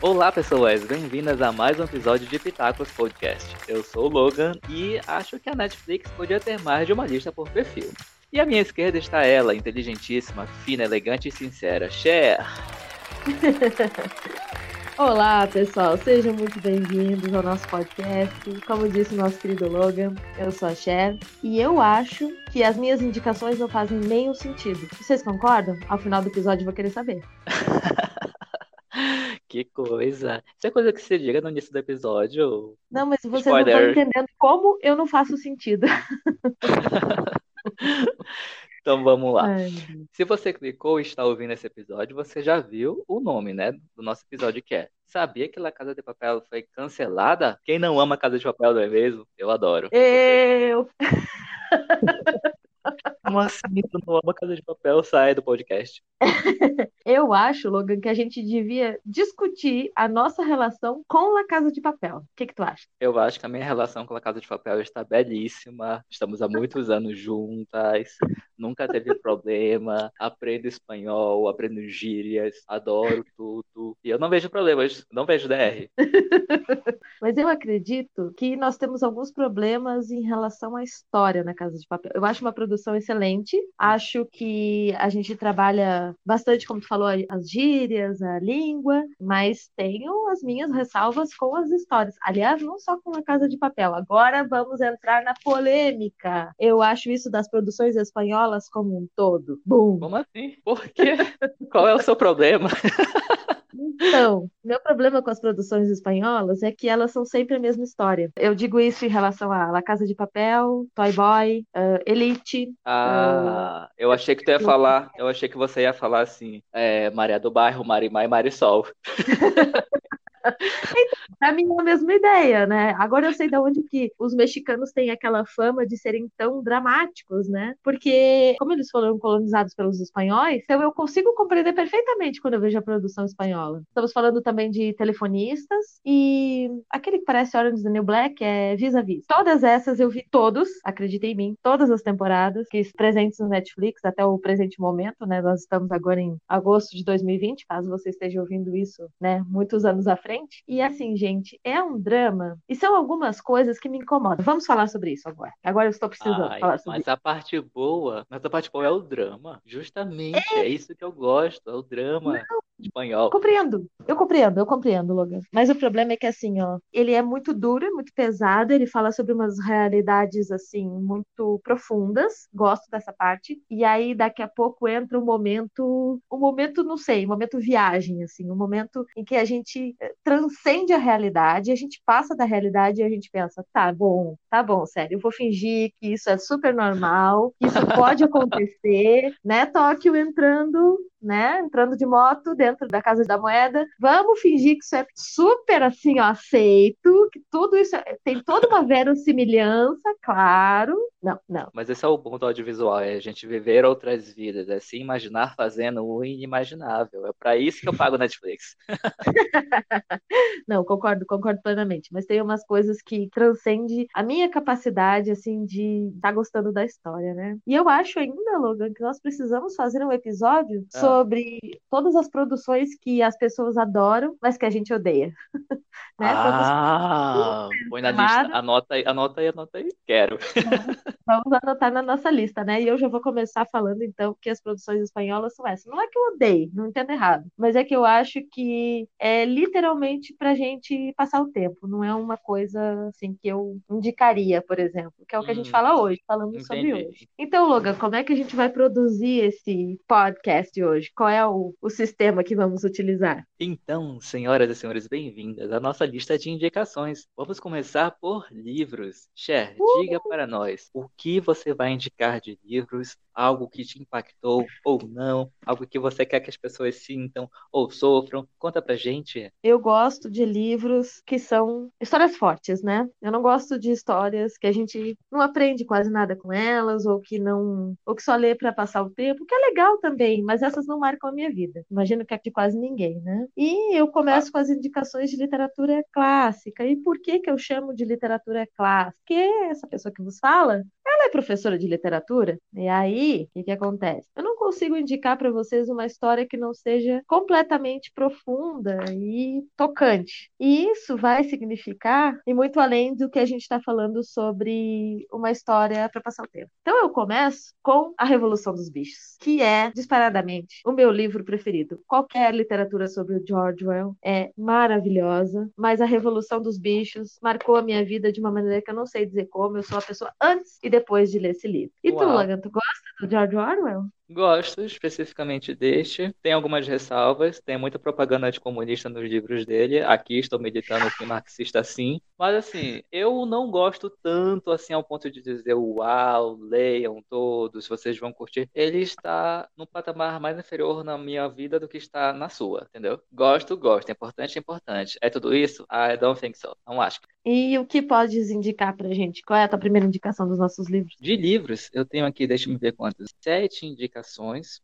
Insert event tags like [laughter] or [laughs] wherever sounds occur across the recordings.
Olá, pessoas, bem-vindas a mais um episódio de Pitacos Podcast. Eu sou o Logan e acho que a Netflix podia ter mais de uma lista por perfil. E à minha esquerda está ela, inteligentíssima, fina, elegante e sincera, Cher. [laughs] Olá, pessoal, sejam muito bem-vindos ao nosso podcast. Como disse o nosso querido Logan, eu sou a Cher e eu acho que as minhas indicações não fazem nenhum sentido. Vocês concordam? Ao final do episódio eu vou querer saber. [laughs] que coisa! Isso é coisa que você diga no início do episódio. Não, mas vocês não estão entendendo como eu não faço sentido. [laughs] Então vamos lá. Ai. Se você clicou e está ouvindo esse episódio, você já viu o nome, né, do nosso episódio que é Sabia que La Casa de Papel foi cancelada? Quem não ama Casa de Papel, não é mesmo? Eu adoro. Eu! [laughs] Como assim tu não ama Casa de Papel? Sai do podcast. [laughs] Eu acho, Logan, que a gente devia discutir a nossa relação com a Casa de Papel. O que, que tu acha? Eu acho que a minha relação com a Casa de Papel está belíssima. Estamos há muitos anos juntas. Nunca teve problema. Aprendo espanhol, aprendo gírias, adoro tudo. E eu não vejo problemas, não vejo DR. [laughs] Mas eu acredito que nós temos alguns problemas em relação à história na Casa de Papel. Eu acho uma produção excelente. Acho que a gente trabalha bastante, como tu falou, as gírias, a língua, mas tenho as minhas ressalvas com as histórias. Aliás, não só com a Casa de Papel. Agora vamos entrar na polêmica. Eu acho isso das produções espanholas como um todo. Bum. Como assim? Por quê? Qual é o seu problema? [laughs] Então, meu problema com as produções espanholas é que elas são sempre a mesma história. Eu digo isso em relação a La Casa de Papel, Toy Boy, uh, Elite. Ah, uh... eu achei que tu ia falar, eu achei que você ia falar assim, é, Maria do Bairro, Marimar e Marisol. [laughs] então, pra mim é a mesma ideia, né? Agora eu sei de onde que os mexicanos têm aquela fama de serem tão dramáticos, né? Porque, como eles foram colonizados pelos espanhóis, então eu consigo compreender perfeitamente quando eu vejo a produção espanhola. Estamos falando também de telefonistas e aquele que parece Orange the New Black é Vis-a-Vis. Todas essas eu vi todos, acreditem em mim, todas as temporadas que presentes no Netflix até o presente momento, né? Nós estamos agora em agosto de 2020, caso você esteja ouvindo isso, né, muitos anos à frente. E assim, gente, é um drama e são algumas coisas que me incomodam. Vamos falar sobre isso agora. Agora eu estou precisando Ai, falar sobre mas isso. a parte boa, mas a parte boa é o drama. Justamente, é, é isso que eu gosto, é o drama. Não, espanhol. Compreendo, eu compreendo, eu compreendo, Logan. Mas o problema é que, assim, ó, ele é muito duro, é muito pesado, ele fala sobre umas realidades, assim, muito profundas, gosto dessa parte, e aí daqui a pouco entra um momento, um momento, não sei, um momento viagem, assim, um momento em que a gente eh, transcende a realidade, a gente passa da realidade e a gente pensa, tá bom, tá bom, sério, eu vou fingir que isso é super normal, que isso pode acontecer, né, Tóquio entrando né, entrando de moto dentro da Casa da Moeda. Vamos fingir que isso é super assim, ó, aceito, que tudo isso é, tem toda uma verossimilhança, claro. Não, não. Mas esse é o bom do audiovisual, é a gente viver outras vidas, é se imaginar fazendo o inimaginável. É para isso que eu pago Netflix. [laughs] não, concordo, concordo plenamente, mas tem umas coisas que transcende a minha capacidade assim de estar tá gostando da história, né? E eu acho ainda, Logan, que nós precisamos fazer um episódio ah sobre todas as produções que as pessoas adoram, mas que a gente odeia. [laughs] né? Ah, põe na lista. Anota aí, anota aí, anota aí. Quero. [laughs] Vamos anotar na nossa lista, né? E eu já vou começar falando, então, que as produções espanholas são essas. Não é que eu odeio, não entendo errado, mas é que eu acho que é literalmente pra gente passar o tempo. Não é uma coisa, assim, que eu indicaria, por exemplo, que é o que a gente hum, fala hoje, falando entendi. sobre hoje. Então, Logan, como é que a gente vai produzir esse podcast hoje? hoje? Qual é o, o sistema que vamos utilizar? Então, senhoras e senhores, bem-vindas à nossa lista de indicações. Vamos começar por livros. Cher, uh! diga para nós o que você vai indicar de livros algo que te impactou ou não, algo que você quer que as pessoas sintam ou sofram. Conta pra gente. Eu gosto de livros que são histórias fortes, né? Eu não gosto de histórias que a gente não aprende quase nada com elas ou que não, ou que só lê para passar o tempo, que é legal também, mas essas não marcam a minha vida. Imagino que é de quase ninguém, né? E eu começo com as indicações de literatura clássica. E por que que eu chamo de literatura clássica? Porque essa pessoa que vos fala Ela é professora de literatura, e aí, o que, que acontece? Eu não consigo indicar para vocês uma história que não seja completamente profunda e tocante. E isso vai significar, e muito além do que a gente está falando sobre uma história para passar o tempo. Então eu começo com A Revolução dos Bichos, que é, disparadamente, o meu livro preferido. Qualquer literatura sobre o George Orwell é maravilhosa, mas A Revolução dos Bichos marcou a minha vida de uma maneira que eu não sei dizer como. Eu sou a pessoa antes e depois de ler esse livro. E Uau. tu, Logan, tu gosta do George Orwell? Gosto especificamente deste. Tem algumas ressalvas. Tem muita propaganda anticomunista nos livros dele. Aqui estou meditando que marxista sim. Mas assim, eu não gosto tanto assim ao ponto de dizer uau, leiam todos, vocês vão curtir. Ele está no patamar mais inferior na minha vida do que está na sua, entendeu? Gosto, gosto. É importante, é importante. É tudo isso? I don't think so. Não acho. E o que podes indicar pra gente? Qual é a tua primeira indicação dos nossos livros? De livros, eu tenho aqui, deixa eu ver quantos. Sete indicações.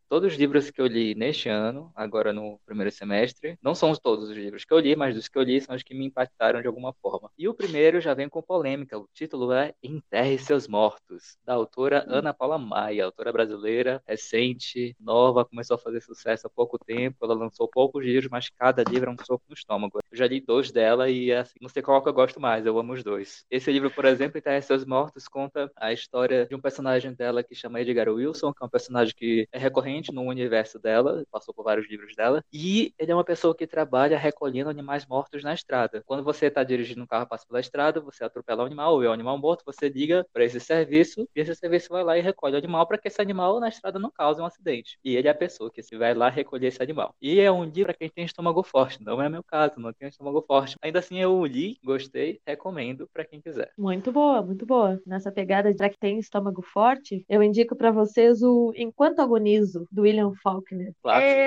Todos os livros que eu li neste ano, agora no primeiro semestre. Não são todos os livros que eu li, mas dos que eu li são os que me impactaram de alguma forma. E o primeiro já vem com polêmica. O título é Enterre Seus Mortos, da autora hum. Ana Paula Maia, autora brasileira, recente, nova, começou a fazer sucesso há pouco tempo. Ela lançou poucos livros, mas cada livro é um soco no estômago. Eu já li dois dela e assim, não sei qual que eu gosto mais eu amo os dois. Esse livro, por exemplo, Terra Seus Mortos, conta a história de um personagem dela que chama Edgar Wilson, que é um personagem que é recorrente no universo dela, passou por vários livros dela, e ele é uma pessoa que trabalha recolhendo animais mortos na estrada. Quando você está dirigindo um carro, passa pela estrada, você atropela um animal, ou é um animal morto, você liga para esse serviço, e esse serviço vai lá e recolhe o animal para que esse animal na estrada não cause um acidente. E ele é a pessoa que se vai lá recolher esse animal. E é um livro para quem tem estômago forte, não é meu caso, não tenho estômago forte. Ainda assim eu li, gostei, recomendo para quem quiser. Muito boa, muito boa. Nessa pegada de que tem estômago forte, eu indico para vocês o Enquanto Agonizo, do William Faulkner.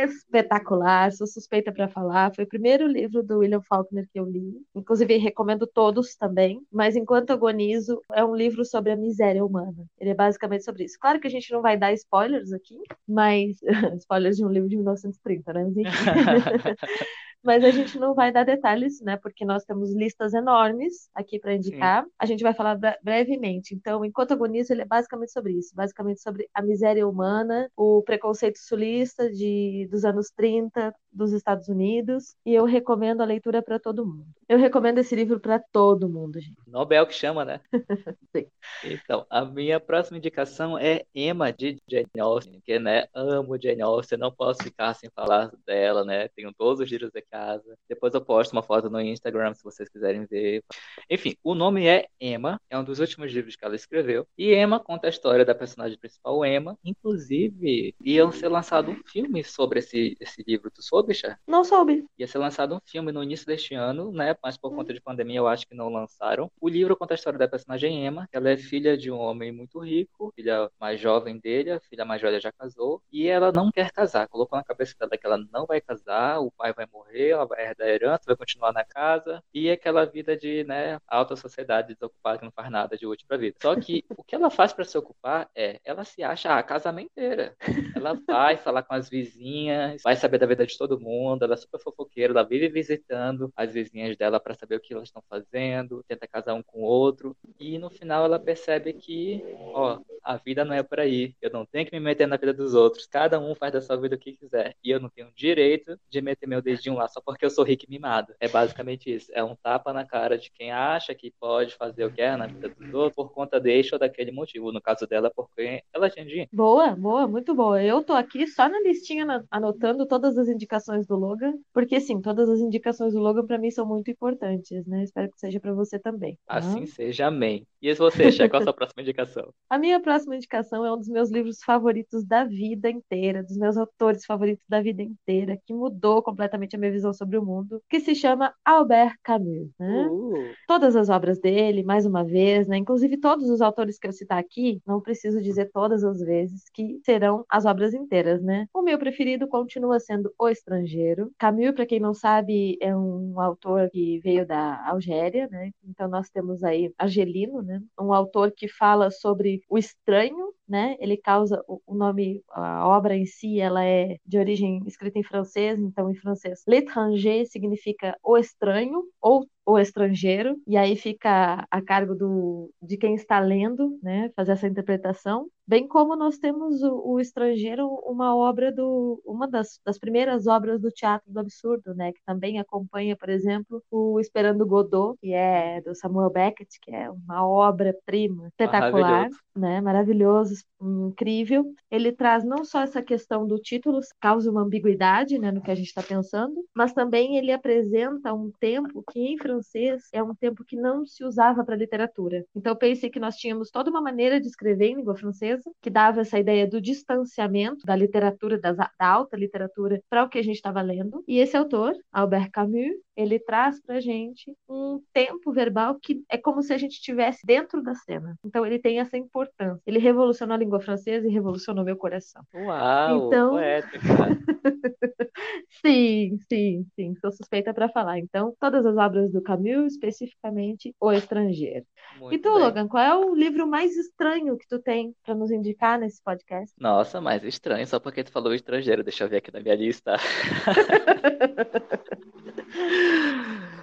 Espetacular, sou suspeita para falar. Foi o primeiro livro do William Faulkner que eu li. Inclusive, recomendo todos também. Mas Enquanto Agonizo é um livro sobre a miséria humana. Ele é basicamente sobre isso. Claro que a gente não vai dar spoilers aqui, mas. [laughs] spoilers de um livro de 1930, né? Mas. [laughs] mas a gente não vai dar detalhes, né? Porque nós temos listas enormes aqui para indicar. Sim. A gente vai falar brevemente. Então, enquanto agonizo, ele é basicamente sobre isso, basicamente sobre a miséria humana, o preconceito sulista de dos anos 30 dos Estados Unidos, e eu recomendo a leitura para todo mundo. Eu recomendo esse livro para todo mundo, gente. Nobel que chama, né? [laughs] Sim. Então, a minha próxima indicação é Emma de Jane Austen, que né, amo Jane Austen, não posso ficar sem falar dela, né? Tenho todos os livros aqui casa. Depois eu posto uma foto no Instagram se vocês quiserem ver. Enfim, o nome é Emma, é um dos últimos livros que ela escreveu. E Emma conta a história da personagem principal, Emma. Inclusive, ia ser lançado um filme sobre esse, esse livro. Tu soube, Chá? Não soube. Ia ser lançado um filme no início deste ano, né? Mas por conta de pandemia eu acho que não lançaram. O livro conta a história da personagem Emma. Ela é filha de um homem muito rico, filha mais jovem dele, a filha mais velha já casou. E ela não quer casar. Colocou na cabeça dela que ela não vai casar, o pai vai morrer ela vai herdar a herança, vai continuar na casa, e aquela vida de né, alta sociedade desocupada que não faz nada de útil para a vida. Só que o que ela faz para se ocupar é, ela se acha a casamenteira. Ela vai falar com as vizinhas, vai saber da vida de todo mundo, ela é super fofoqueira, ela vive visitando as vizinhas dela para saber o que elas estão fazendo, tenta casar um com o outro, e no final ela percebe que, ó, a vida não é por aí, eu não tenho que me meter na vida dos outros, cada um faz da sua vida o que quiser, e eu não tenho direito de meter meu dedinho lá só porque eu sou rico e mimado. É basicamente isso. É um tapa na cara de quem acha que pode fazer o que quer na vida dos outros por conta deste ou daquele motivo. No caso dela, porque ela tinha dinheiro. Boa, boa, muito boa. Eu tô aqui só na listinha anotando todas as indicações do Logan, porque sim, todas as indicações do Logan para mim são muito importantes, né? Espero que seja para você também. Tá? Assim seja, amém. E você, Che, qual a sua próxima indicação? [laughs] A minha próxima indicação é um dos meus livros favoritos da vida inteira, dos meus autores favoritos da vida inteira, que mudou completamente a minha visão sobre o mundo, que se chama Albert Camus. Né? Uh. Todas as obras dele, mais uma vez, né? inclusive todos os autores que eu citar aqui, não preciso dizer todas as vezes que serão as obras inteiras. Né? O meu preferido continua sendo O Estrangeiro. Camus, para quem não sabe, é um autor que veio da Algéria, né? então nós temos aí Argelino, né? um autor que fala sobre o estranho né? Ele causa o nome, a obra em si, ela é de origem escrita em francês, então em francês, l'étranger significa o estranho ou o estrangeiro, e aí fica a cargo do, de quem está lendo, né, fazer essa interpretação. Bem como nós temos o, o estrangeiro, uma obra do, uma das, das, primeiras obras do teatro do absurdo, né, que também acompanha, por exemplo, o Esperando Godot, que é do Samuel Beckett, que é uma obra-prima espetacular, maravilhoso. né, maravilhoso, incrível. Ele traz não só essa questão do título, causa uma ambiguidade, né, no que a gente está pensando, mas também ele apresenta um tempo que em francês é um tempo que não se usava para literatura. Então eu pensei que nós tínhamos toda uma maneira de escrever em língua francesa que dava essa ideia do distanciamento da literatura, da, da alta literatura, para o que a gente estava lendo. E esse autor, Albert Camus, ele traz para gente um tempo verbal que é como se a gente estivesse dentro da cena. Então ele tem essa importância. Ele revolucionou a língua francesa e revolucionou meu coração. Uau, então... poética. [laughs] sim, sim, sim. Sou suspeita para falar. Então, todas as obras do Camus, especificamente O Estrangeiro. Muito e tu, bem. Logan, qual é o livro mais estranho que tu tem para nos indicar nesse podcast? Nossa, mais estranho, só porque tu falou estrangeiro. Deixa eu ver aqui na minha lista. [laughs]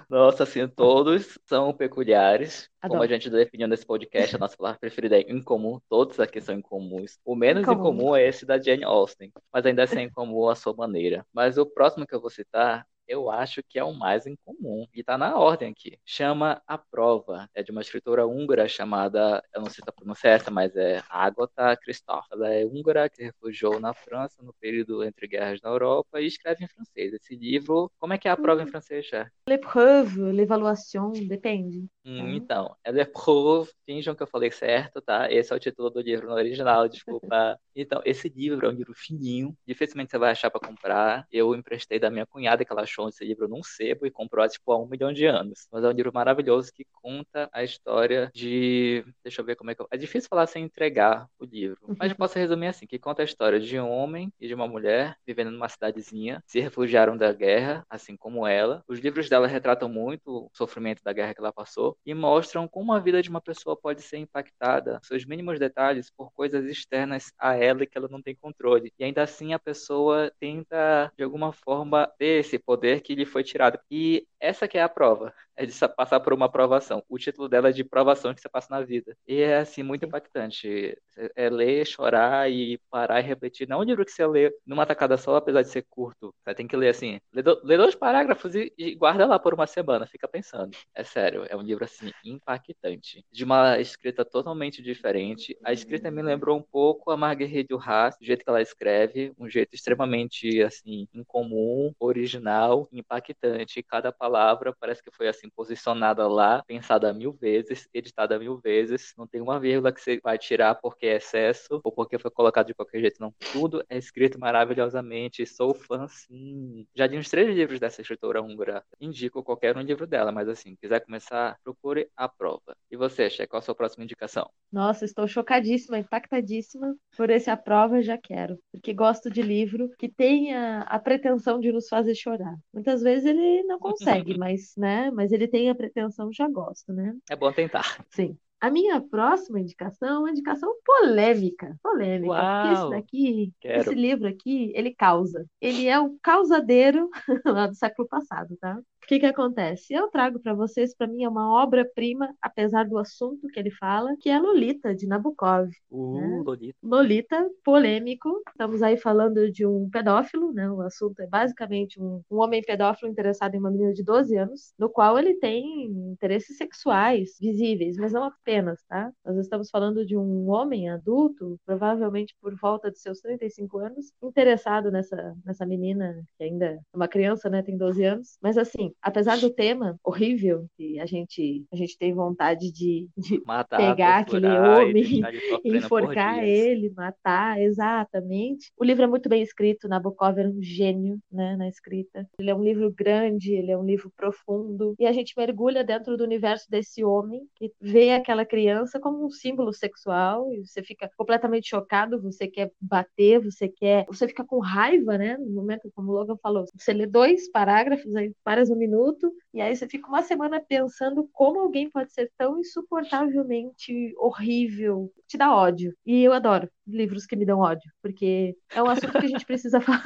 Nossa, assim, todos são peculiares. Adoro. Como a gente definiu nesse podcast, a nossa palavra preferida é incomum. Todos aqui são incomuns. O menos incomum, incomum é esse da Jane Austen, mas ainda assim é incomum à sua maneira. Mas o próximo que eu vou citar eu acho que é o mais incomum. E está na ordem aqui. Chama A Prova. É de uma escritora húngara chamada, eu não sei se a pronúncia é essa, mas é Agatha Christoph. Ela é húngara que refugiou na França no período entre guerras na Europa e escreve em francês. Esse livro, como é que é a prova em hum. francês, já? L'épreuve, l'évaluation, depende. Hum, uhum. então, é l'épreuve, finjam que eu falei certo, tá? Esse é o título do livro no original, [laughs] desculpa. Então, esse livro é um livro fininho, dificilmente você vai achar para comprar. Eu emprestei da minha cunhada que ela achou achou esse livro num sebo e comprou tipo, há um milhão de anos. Mas é um livro maravilhoso que conta a história de. Deixa eu ver como é que eu. É difícil falar sem entregar o livro. Mas eu posso resumir assim: que conta a história de um homem e de uma mulher vivendo numa cidadezinha, se refugiaram da guerra, assim como ela. Os livros dela retratam muito o sofrimento da guerra que ela passou e mostram como a vida de uma pessoa pode ser impactada, seus mínimos detalhes, por coisas externas a ela e que ela não tem controle. E ainda assim a pessoa tenta, de alguma forma, ter esse poder poder que lhe foi tirado. E essa que é a prova, é de passar por uma aprovação. O título dela é de provação que você passa na vida. E é, assim, muito impactante. É ler, chorar e parar e repetir. Não é um livro que você lê numa tacada só, apesar de ser curto. Você tem que ler assim, lê, dois parágrafos e, e, guarda lá por uma semana, fica pensando. É sério, é um livro, assim, impactante. De uma escrita totalmente diferente. A escrita me lembrou um pouco a Marguerite Duras, o jeito que ela escreve, um jeito extremamente, assim, incomum, original, impactante. Cada palavra parece que foi assim posicionada lá, pensada mil vezes, editada mil vezes. Não tem uma vírgula que você vai tirar porque é excesso ou porque foi colocado de qualquer jeito. Não, tudo é escrito maravilhosamente. Sou fã, sim. Já li uns três livros dessa escritora húngara. Indico qualquer um livro dela, mas assim, quiser começar, procure a prova. E você, Che, qual a sua próxima indicação? Nossa, estou chocadíssima, impactadíssima por esse a prova, já quero. Porque gosto de livro que tenha a pretensão de nos fazer chorar. Muitas vezes ele não consegue mas, né? Mas ele tem a pretensão, já gosto, né? É bom tentar. Sim. A minha próxima indicação é uma indicação polêmica. Polêmica. Uau, porque esse daqui, quero. esse livro aqui, ele causa. Ele é o causadeiro [laughs] lá do século passado, tá? O que que acontece? Eu trago para vocês, para mim é uma obra-prima, apesar do assunto que ele fala, que é Lolita de Nabokov. Uh, né? Lolita. Lolita, polêmico. Estamos aí falando de um pedófilo, né? O assunto é basicamente um, um homem pedófilo interessado em uma menina de 12 anos, no qual ele tem interesses sexuais visíveis, mas não apenas, tá? Nós estamos falando de um homem adulto, provavelmente por volta de seus 35 anos, interessado nessa, nessa menina, que ainda é uma criança, né? Tem 12 anos. Mas assim, apesar do tema horrível, que a gente, a gente tem vontade de, de matar, pegar aquele homem, [laughs] enforcar ele, matar, exatamente. O livro é muito bem escrito, Nabokov era um gênio né, na escrita. Ele é um livro grande, ele é um livro profundo, e a gente mergulha dentro do universo desse homem que vê aquela criança como um símbolo sexual, e você fica completamente chocado, você quer bater, você quer. Você fica com raiva, né? No momento, como o Logan falou, você lê dois parágrafos, aí várias minuto, e aí você fica uma semana pensando como alguém pode ser tão insuportavelmente horrível, te dá ódio. E eu adoro livros que me dão ódio, porque é um assunto que a gente precisa [laughs] falar.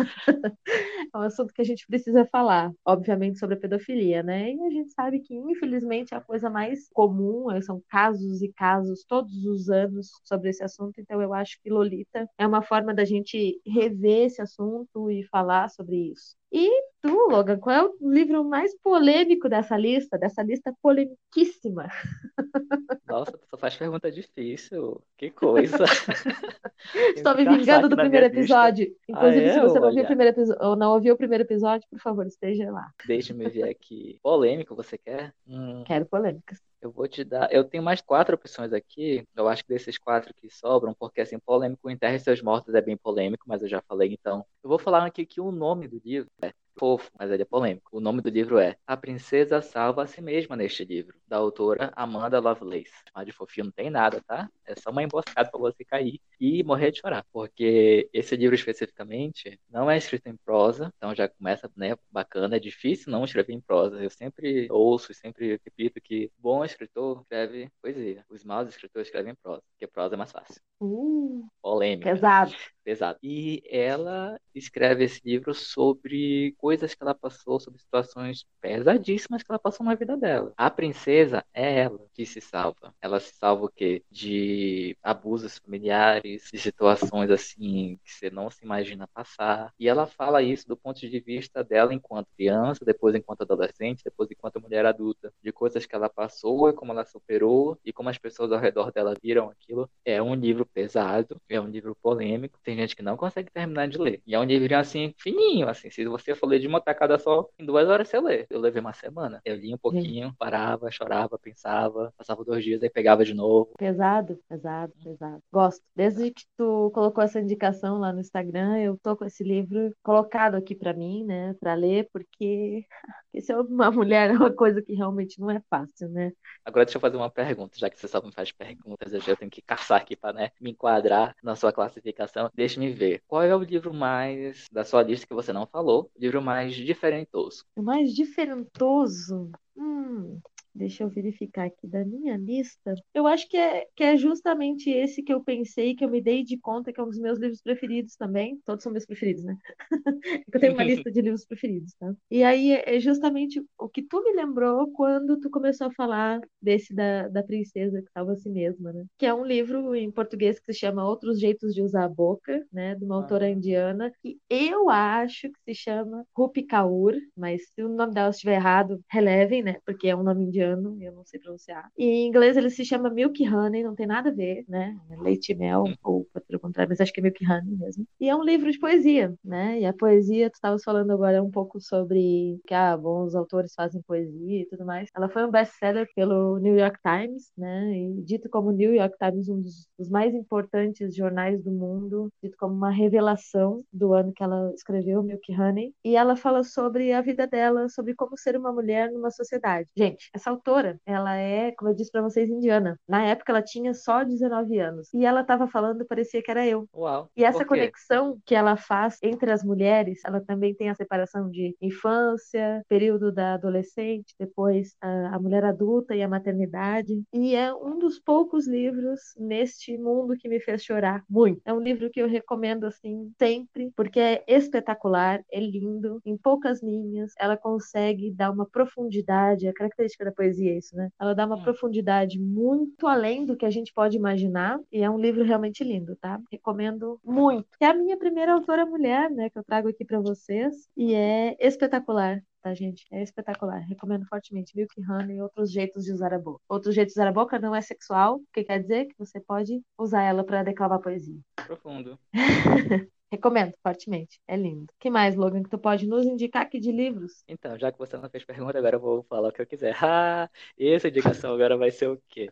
é um assunto que a gente precisa falar, obviamente, sobre a pedofilia, né? E a gente sabe que, infelizmente, é a coisa mais comum, eh, são casos e casos todos os anos sobre esse assunto, então eu acho que Lolita é uma forma da gente rever esse assunto e falar sobre isso. E tu, Logan, qual é o livro mais polêmico dessa lista, dessa lista polemiquíssima? Nossa, tu só faz pergunta difícil. Que coisa. [laughs] Estou me vingando do primeiro episódio. Lista. Inclusive, ah, é? se você não, viu o primeiro ou não ouviu o primeiro episódio, por favor, esteja lá. Deixa-me ver aqui. Polêmico, você quer? Hum. Quero polêmicas. Eu vou te dar. Eu tenho mais quatro opções aqui. Eu acho que desses quatro que sobram, porque assim, polêmico Enterre Seus Mortos é bem polêmico, mas eu já falei, então. Eu vou falar aqui que o nome do livro é fofo, mas ele é polêmico. O nome do livro é A Princesa Salva a Si Mesma neste livro, da autora Amanda Lovelace. Mas de fofinho não tem nada, tá? É só uma emboscada para você cair e morrer de chorar. Porque esse livro especificamente não é escrito em prosa, então já começa, né, bacana. É difícil não escrever em prosa. Eu sempre ouço e sempre repito que bom escritor escreve poesia. Os maus escritores escrevem prosa, porque prosa é mais fácil. Uh, Polêmico. Pesado. Pesado. E ela escreve esse livro sobre coisas que ela passou, sobre situações pesadíssimas que ela passou na vida dela. A princesa é ela que se salva. Ela se salva o quê? De abusos familiares, de situações assim que você não se imagina passar. E ela fala isso do ponto de vista dela enquanto criança, depois enquanto adolescente, depois enquanto mulher adulta, de coisas que ela passou e como ela superou e como as pessoas ao redor dela viram aquilo. É um livro pesado, é um livro polêmico. Tem gente que não consegue terminar de ler. E é um livro assim fininho, assim, se você for ler de uma tacada só, em duas horas você lê. Eu levei uma semana. Eu li um pouquinho, parava, chorava, pensava, passava dois dias, aí pegava de novo. Pesado, pesado, pesado. Gosto. Desde que tu colocou essa indicação lá no Instagram, eu tô com esse livro colocado aqui para mim, né, para ler, porque [laughs] ser uma mulher é uma coisa que realmente não é fácil, né? Agora deixa eu fazer uma pergunta, já que você só me faz perguntas, eu já tenho que caçar aqui para né, me enquadrar na sua classificação. Deixa-me ver. Qual é o livro mais da sua lista que você não falou? O livro mais diferentoso? O mais diferentoso? Hum, Deixa eu verificar aqui da minha lista. Eu acho que é, que é justamente esse que eu pensei, que eu me dei de conta que é um dos meus livros preferidos também. Todos são meus preferidos, né? [laughs] eu tenho uma [laughs] lista de livros preferidos, tá? E aí é justamente o que tu me lembrou quando tu começou a falar desse da, da princesa que salva a si mesma, né? Que é um livro em português que se chama Outros Jeitos de Usar a Boca, né? De uma ah. autora indiana, que eu acho que se chama Rupi Kaur, mas se o nome dela estiver errado, relevem, né? Porque é um nome indiano indiano, eu não sei pronunciar. E em inglês ele se chama Milk Honey, não tem nada a ver, né? Leite e mel, hum. ou pelo contrário, mas acho que é Milk Honey mesmo. E é um livro de poesia, né? E a poesia, tu estavas falando agora um pouco sobre que, ah, bons autores fazem poesia e tudo mais. Ela foi um best-seller pelo New York Times, né? E dito como New York Times, um dos, dos mais importantes jornais do mundo, dito como uma revelação do ano que ela escreveu, Milk Honey. E ela fala sobre a vida dela, sobre como ser uma mulher numa sociedade. Gente, essa autora, ela é, como eu disse para vocês, indiana. Na época ela tinha só 19 anos. E ela estava falando, parecia que era eu. Uau. E essa conexão que ela faz entre as mulheres, ela também tem a separação de infância, período da adolescente, depois a, a mulher adulta e a maternidade. E é um dos poucos livros neste mundo que me fez chorar muito. É um livro que eu recomendo assim sempre, porque é espetacular, é lindo, em poucas linhas, ela consegue dar uma profundidade, a característica da poesia é isso, né? Ela dá uma hum. profundidade muito além do que a gente pode imaginar e é um livro realmente lindo, tá? Recomendo muito. É a minha primeira autora mulher, né, que eu trago aqui para vocês e é espetacular tá, gente? É espetacular. Recomendo fortemente. Milk Honey e outros jeitos de usar a boca. Outros jeitos de usar a boca não é sexual, o que quer dizer que você pode usar ela para declamar poesia. Profundo. [laughs] Recomendo fortemente. É lindo. Que mais, Logan, que tu pode nos indicar aqui de livros? Então, já que você não fez pergunta, agora eu vou falar o que eu quiser. [laughs] Ah, essa indicação agora vai ser o quê?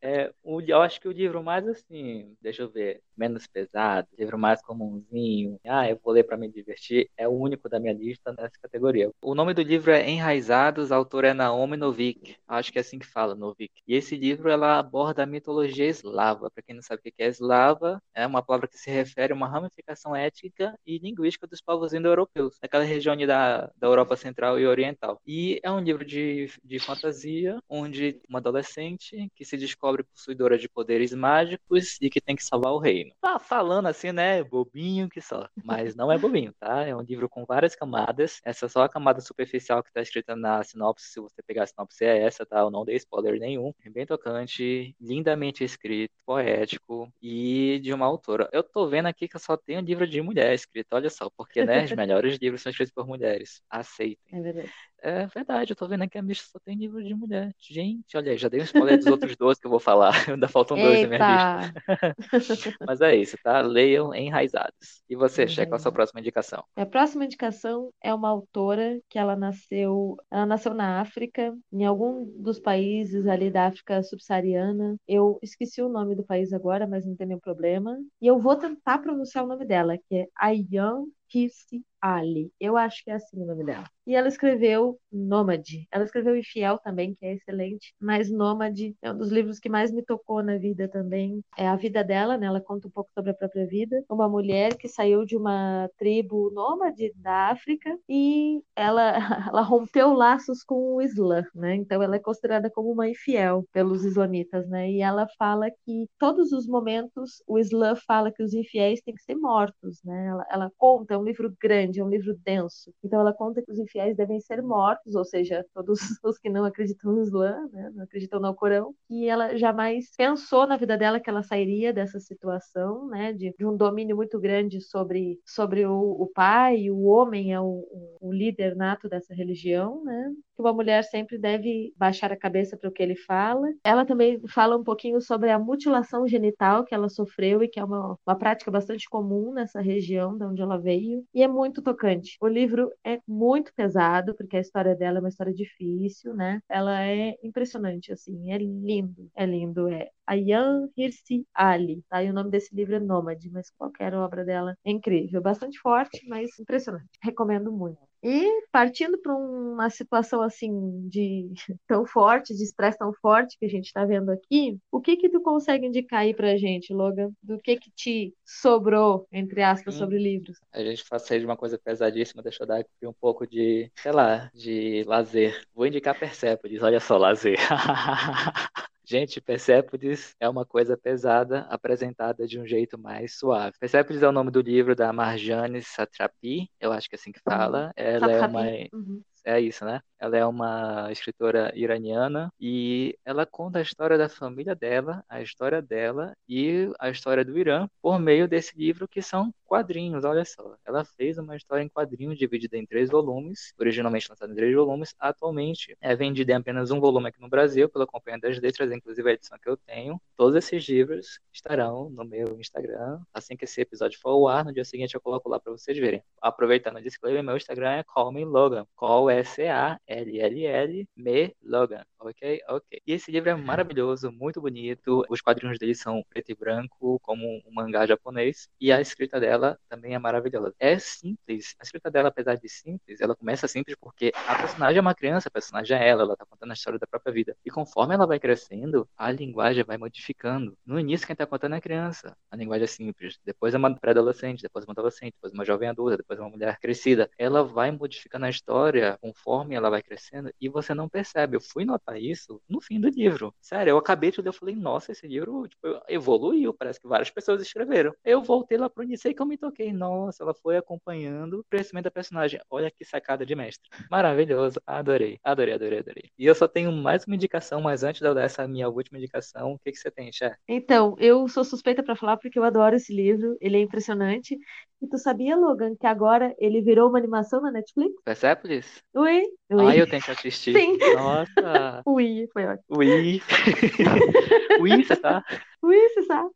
É, eu acho que o livro mais assim, deixa eu ver, menos pesado, livro mais comumzinho, ah, eu vou ler para me divertir, é o único da minha lista nessa categoria. O nome do livro é Enraizados, a autora é Naomi Novik. Acho que é assim que fala, Novik. E esse livro ela aborda a mitologia eslava. Para quem não sabe o que é eslava, é uma palavra que se refere a uma ramificação étnica e linguística dos povos indo-europeus, naquela região da, da Europa Central e Oriental. E é um livro de, de fantasia, onde uma adolescente que se descobre possuidora de poderes mágicos e que tem que salvar o reino. Tá falando assim, né? Bobinho que só. Mas não é bobinho, tá? É um livro com várias camadas. Essa é só a camada superficial que tá escrita na sinopse. Se você pegar a sinopse, é essa, tá? Eu não dei spoiler nenhum. É bem tocante, lindamente escrito, poético e de uma autora. Eu tô vendo aqui que eu só tenho livro de mulher escrito, olha só, porque, né? Os [laughs] melhores livros são escritos por mulheres. Aceitem. É verdade. É verdade, eu tô vendo aqui a minha só tem livro de mulher. Gente, olha aí, já dei um spoiler dos outros dois que eu vou falar. [laughs] Ainda faltam dois na minha lista. [laughs] Mas é isso, tá? Leiam enraizados. E você, Checa, qual a sua próxima indicação? A próxima indicação é uma autora que ela nasceu, ela nasceu na África, em algum dos países ali da África subsaariana. Eu esqueci o nome do país agora, mas não tem nenhum problema. E eu vou tentar pronunciar o nome dela, que é Ayan Hirsi Ali. Eu acho que é assim o nome dela. E ela escreveu Nômade. Ela escreveu Infiel também, que é excelente, mas Nômade é um dos livros que mais me tocou na vida também. É a vida dela, né? Ela conta um pouco sobre a própria vida. Uma mulher que saiu de uma tribo nômade da África e ela, [laughs] ela rompeu laços com o Islã, né? Então ela é considerada como uma infiel pelos islamitas, né? E ela fala que todos os momentos o Islã fala que os infiéis têm que ser mortos, né? Ela, ela conta, é um livro grande, é um livro denso. Então ela conta que os infiéis devem ser mortos, ou seja, todos [laughs] os que não acreditam no Islã, né, não acreditam no Corão, e ela jamais pensou na vida dela que ela sairia dessa situação, né, de, de um domínio muito grande sobre, sobre o, o pai, o homem é o, o líder nato dessa religião, né, que uma mulher sempre deve baixar a cabeça para o que ele fala. Ela também fala um pouquinho sobre a mutilação genital que ela sofreu e que é uma, uma prática bastante comum nessa região de onde ela veio, e é muito tocante. O livro é muito pesado, porque a história dela é uma história difícil, né? Ela é impressionante, assim, é lindo, é lindo, é Ayan Hirsi Ali, tá? E o nome desse livro é Nômade, mas qualquer obra dela é incrível, bastante forte, mas impressionante. Recomendo muito. E partindo para uma situação assim de [laughs] tão forte, de estresse tão forte que a gente está vendo aqui, o que que tu consegue indicar aí para a gente, Logan? Do que que te sobrou, entre aspas, sobre livros? A gente faz de uma coisa pesadíssima, deixa eu dar aqui um pouco de, sei lá, de lazer. Vou indicar Persepolis, olha só, lazer. [laughs] Gente, Persepolis é uma coisa pesada apresentada de um jeito mais suave. Persepolis é o nome do livro da Marjane Satrapi, eu acho que é assim que fala. Ela é uma uhum. é isso, né? Ela é uma escritora iraniana e ela conta a história da família dela, a história dela e a história do Irã por meio desse livro que são quadrinhos, olha só. Ela fez uma história em quadrinhos dividida em três volumes, originalmente lançada em três volumes, atualmente é vendida em apenas um volume aqui no Brasil pela Companhia das Letras, inclusive a edição que eu tenho. Todos esses livros estarão no meu Instagram. Assim que esse episódio for ao ar, no dia seguinte eu coloco lá para vocês verem. Aproveitando o disclaimer, meu Instagram é Call Me Logan, Call S-A LLL Me Logan, ok? Ok. E esse livro é maravilhoso, muito bonito. Os quadrinhos dele são preto e branco, como um mangá japonês. E a escrita dela também é maravilhosa. É simples. A escrita dela, apesar de simples, ela começa simples porque a personagem é uma criança, a personagem é ela, ela tá contando a história da própria vida. E conforme ela vai crescendo, a linguagem vai modificando. No início, quem tá contando é a criança. A linguagem é simples. Depois é uma pré-adolescente, depois uma adolescente, depois uma jovem adulta, depois uma mulher crescida. Ela vai modificando a história conforme ela vai vai crescendo e você não percebe. Eu fui notar isso no fim do livro. Sério, eu acabei de ler, eu falei, nossa, esse livro tipo, evoluiu, parece que várias pessoas escreveram. Eu voltei lá pro e que eu me toquei. Nossa, ela foi acompanhando o crescimento da personagem. Olha que sacada de mestre. Maravilhoso, adorei, adorei, adorei, adorei. E eu só tenho mais uma indicação, mas antes de eu dar essa minha última indicação, o que, que você tem, Xé? Então, eu sou suspeita para falar porque eu adoro esse livro, ele é impressionante. E tu sabia, Logan, que agora ele virou uma animação na Netflix? Persepolis? Ui, ui. Ah, eu tenho que assistir. [laughs] Sim. Nossa. Ui, foi ótimo. Ui. [laughs] Ui, você tá? Você sabe.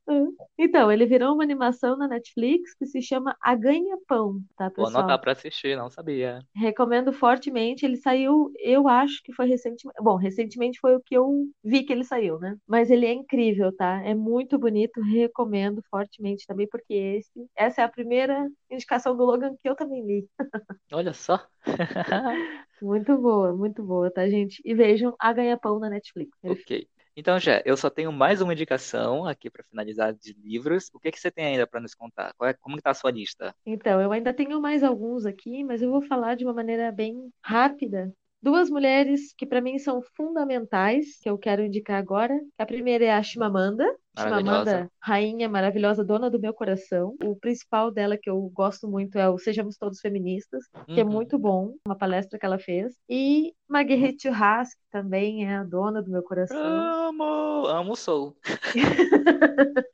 Então, ele virou uma animação na Netflix que se chama A Ganha-Pão, tá, pessoal? Vou anotar pra assistir, não sabia. Recomendo fortemente. Ele saiu, eu acho que foi recentemente. Bom, recentemente foi o que eu vi que ele saiu, né? Mas ele é incrível, tá? É muito bonito. Recomendo fortemente também, porque esse, essa é a primeira indicação do Logan que eu também li. Olha só. [laughs] muito boa, muito boa, tá, gente? E vejam A Ganha-Pão na Netflix. Ok. Então, já, eu só tenho mais uma indicação aqui para finalizar de livros. O que, que você tem ainda para nos contar? Qual é, como está a sua lista? Então, eu ainda tenho mais alguns aqui, mas eu vou falar de uma maneira bem rápida. Duas mulheres que para mim são fundamentais, que eu quero indicar agora. A primeira é a Chimamanda, Chimamanda, rainha maravilhosa, dona do meu coração. O principal dela que eu gosto muito é o Sejamos Todos Feministas, que é Uhum. muito bom, uma palestra que ela fez. E Marguerite Duras, que também é a dona do meu coração, Amo, amo o Soul. [laughs]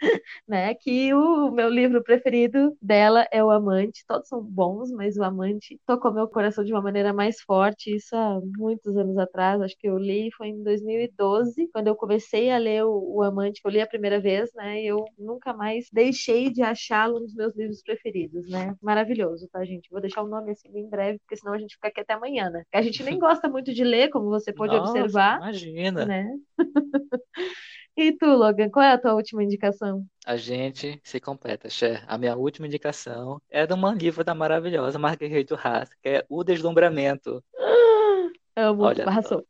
né? Que o meu livro preferido dela é O Amante. Todos são bons, mas O Amante tocou meu coração de uma maneira mais forte. Isso há muitos anos atrás, acho que eu li foi em 2012, quando eu comecei a ler o, o Amante, que eu li a primeira vez, né? E eu nunca mais deixei de achá-lo um dos meus livros preferidos, né? Maravilhoso, tá, gente? Vou deixar o nome assim em breve, porque senão a gente fica aqui até amanhã, né? A gente nem [laughs] gosta muito de ler, como você pode Nossa, observar, imagina. né? [laughs] E tu, Logan, qual é a tua última indicação? A gente se completa, Cher. A minha última indicação é de um livro da maravilhosa Marguerite Duras, que é O Deslumbramento. [gasps] Amo, Olha só.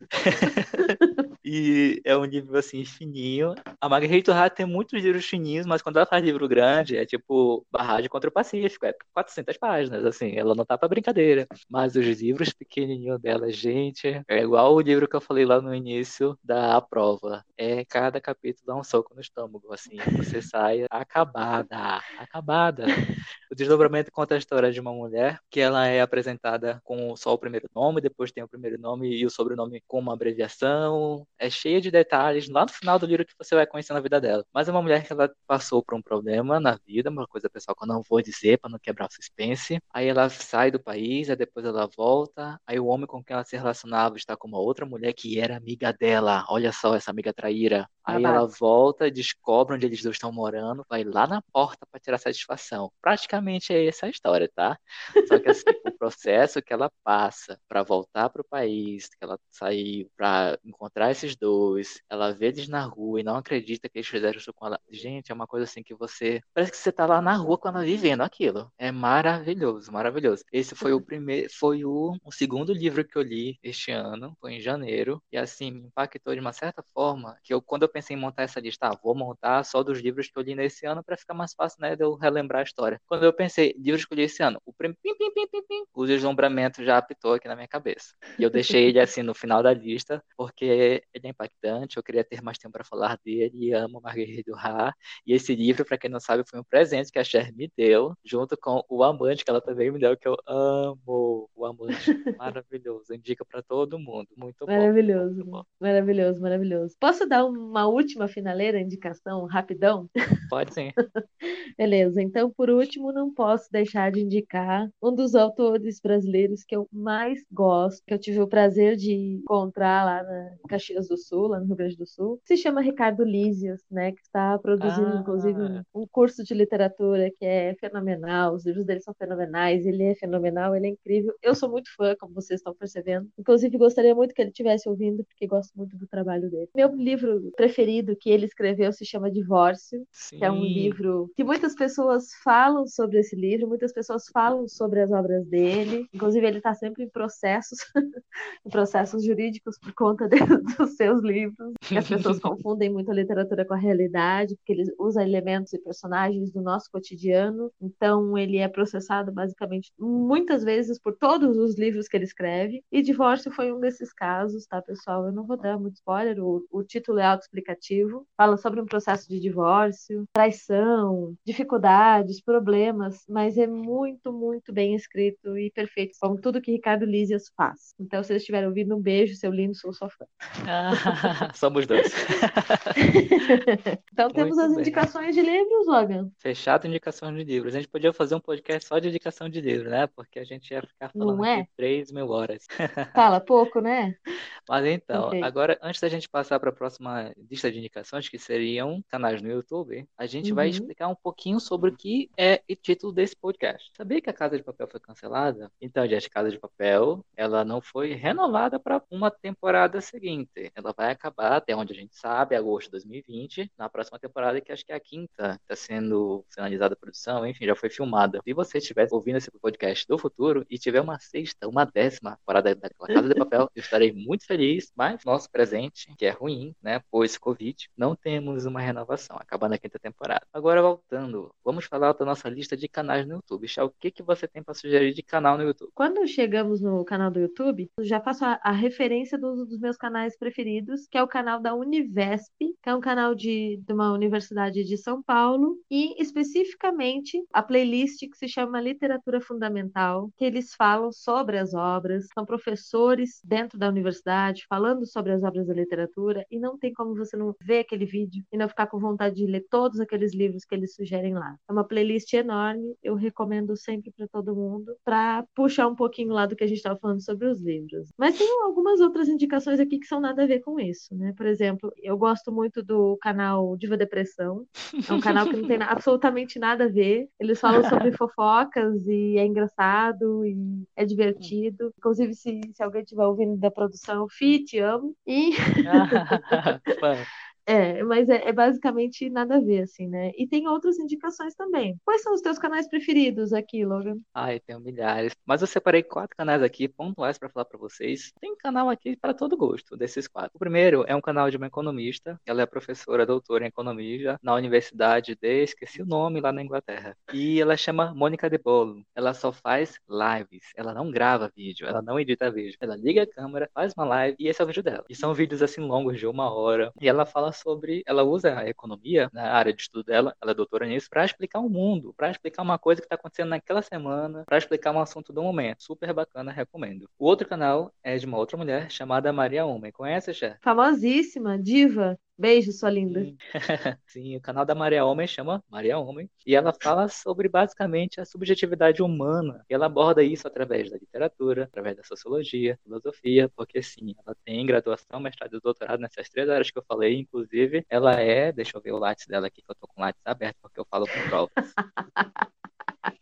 [laughs] E é um livro assim fininho. A Marguerite Duras tem muitos livros fininhos, mas quando ela faz livro grande, é tipo Barragem contra o Pacífico, é 400 páginas, assim, ela não tá pra brincadeira. Mas os livros pequenininhos dela, gente, é igual o livro que eu falei lá no início da Prova. É cada capítulo dá um soco no estômago, assim, você sai acabada, acabada. O Desdobramento conta a história de uma mulher que ela é apresentada com só o primeiro nome, depois tem o primeiro nome e o sobrenome com uma abreviação. É cheia de detalhes lá no final do livro que você vai conhecendo a vida dela. Mas é uma mulher que ela passou por um problema na vida, uma coisa pessoal que eu não vou dizer para não quebrar o suspense. Aí ela sai do país, aí depois ela volta. Aí o homem com quem ela se relacionava está com uma outra mulher que era amiga dela. Olha só essa amiga traíra. Aí ela volta, descobre onde eles dois estão morando, vai lá na porta para tirar satisfação. Praticamente é essa a história, tá? Só que assim, o processo que ela passa para voltar para o país, que ela saiu para encontrar esses dois, ela vê eles na rua e não acredita que eles fizeram isso com ela. Gente, é uma coisa assim que você parece que você tá lá na rua com ela vivendo aquilo. É maravilhoso, maravilhoso. Esse foi o primeiro, foi o, o segundo livro que eu li este ano, foi em janeiro, e assim me impactou de uma certa forma que eu quando eu pensei em montar essa lista, ah, vou montar só dos livros que eu li nesse ano para ficar mais fácil, né, de eu relembrar a história. Quando eu pensei, livros que eu li esse ano, o prim, pim, pim, pim, pim, pim, o deslumbramento já apitou aqui na minha cabeça. E eu deixei ele assim no final da lista, porque ele é impactante, eu queria ter mais tempo para falar dele, amo Marguerite Duras. E esse livro, para quem não sabe, foi um presente que a Cher me deu, junto com o Amante, que ela também me deu, que eu amo. O Amante, [laughs] maravilhoso. Indica para todo mundo. Muito bom. Maravilhoso, Muito bom. maravilhoso, maravilhoso. Posso dar uma última finaleira indicação, rapidão? Pode sim. [laughs] Beleza, então por último, não posso deixar de indicar um dos autores brasileiros que eu mais gosto, que eu tive o prazer de encontrar lá na Caxias do Sul, lá no Rio Grande do Sul. Se chama Ricardo Lísias, né, que está produzindo Ah. inclusive um, um curso de literatura que é fenomenal, os livros dele são fenomenais, ele é fenomenal, ele é incrível. Eu sou muito fã, como vocês estão percebendo. Inclusive gostaria muito que ele estivesse ouvindo, porque gosto muito do trabalho dele. Meu livro preferido que ele escreveu se chama Divórcio que é um Sim. livro que muitas pessoas falam sobre esse livro, muitas pessoas falam sobre as obras dele. Inclusive, ele está sempre em processos, [laughs] em processos jurídicos por conta [laughs] de- dos seus livros. As pessoas [laughs] confundem muito a literatura com a realidade, porque ele usa elementos e personagens do nosso cotidiano. Então, ele é processado basicamente muitas vezes por todos os livros que ele escreve. E Divórcio foi um desses casos, tá, pessoal? Eu não vou dar muito spoiler, o, o título é autoexplicativo. Fala sobre um processo de divórcio, traição, dificuldades, problemas, mas é muito, muito bem escrito e perfeito, como tudo que Ricardo Lísias faz. Então, se vocês estiverem ouvindo, um beijo, seu lindo, sou sua fã. Ah, [laughs] somos dois. [laughs] Então, temos Muito as bem. indicações de livros, Logan. Fechado indicação de livros. A gente podia fazer um podcast só de indicação de livro, né? Porque a gente ia ficar Não falando é? aqui 3 mil horas. [laughs] Fala pouco, né? Mas então, Perfeito. agora, antes da gente passar para a próxima lista de indicações, que seriam canais no YouTube, a gente vai Uhum. explicar um pouquinho sobre o que é o título desse podcast. Sabia que a Casa de Papel foi cancelada? Então, gente, Casa de Papel, ela não foi renovada para uma temporada seguinte. Ela vai acabar, até onde a gente sabe, agosto de 2020, na próxima temporada, que acho que é a quinta, está sendo finalizada a produção, enfim, já foi filmada. Se você estiver ouvindo esse podcast do futuro e tiver uma sexta, uma décima temporada daquela Casa de Papel. Eu [laughs] estarei muito feliz, mas nosso presente, que é ruim, né, pois Covid, não temos uma renovação, acabando a quinta temporada. Agora, voltando, vamos falar da nossa lista de canais no YouTube. Chá, o que, que você tem para sugerir de canal no YouTube? Quando chegamos no canal do YouTube, eu já faço a, a referência dos, dos meus canais preferidos, que é o canal da Univesp, que é um canal de, de uma universidade de São Paulo, e especificamente a playlist que se chama Literatura Fundamental, que eles falam sobre as obras, são professores dentro da universidade falando sobre as obras da literatura, e não tem como você não ver aquele vídeo e não ficar com vontade de ler todos aqueles livros que eles sugerem lá. É uma playlist enorme, eu recomendo sempre para todo mundo, para puxar um pouquinho lá do que a gente estava falando sobre os livros. Mas tem algumas outras indicações aqui que são nada a ver com isso, né? Por exemplo, eu gosto muito do canal Diva Depressão, é um canal que não tem [laughs] absolutamente nada a ver. Eles falam sobre [laughs] fofocas e é engraçado e é divertido. Inclusive, se, se alguém estiver ouvindo da produção, Fi, te amo. E. [laughs] É, mas é, é, basicamente nada a ver, assim, né? E tem outras indicações também. Quais são os teus canais preferidos aqui, Logan? Ai, tenho milhares. Mas eu separei quatro canais aqui, pontuais, para falar para vocês. Tem canal aqui para todo gosto, desses quatro. O primeiro é um canal de uma economista. Ela é professora, doutora em economia na universidade de, esqueci o nome, lá na Inglaterra. E ela chama Mônica de Bolo. Ela só faz lives. Ela não grava vídeo, ela não edita vídeo. Ela liga a câmera, faz uma live e esse é o vídeo dela. E são vídeos assim longos, de uma hora. E ela fala sobre. Ela usa a economia, na área de estudo dela, ela é doutora nisso, para explicar o mundo, para explicar uma coisa que está acontecendo naquela semana, para explicar um assunto do momento. Super bacana, recomendo. O outro canal é de uma outra mulher chamada Maria Homem. Conhece, Cher? Famosíssima, diva. Beijo, sua linda. Sim. [laughs] Sim, o canal da Maria Homem chama Maria Homem e ela fala sobre basicamente a subjetividade humana. E ela aborda isso através da literatura, através da sociologia, filosofia, porque sim, ela tem graduação, mestrado e doutorado nessas três áreas que eu falei, inclusive ela é, deixa eu ver o lápis dela aqui que eu tô com o lápis aberto porque eu falo com provas. [laughs]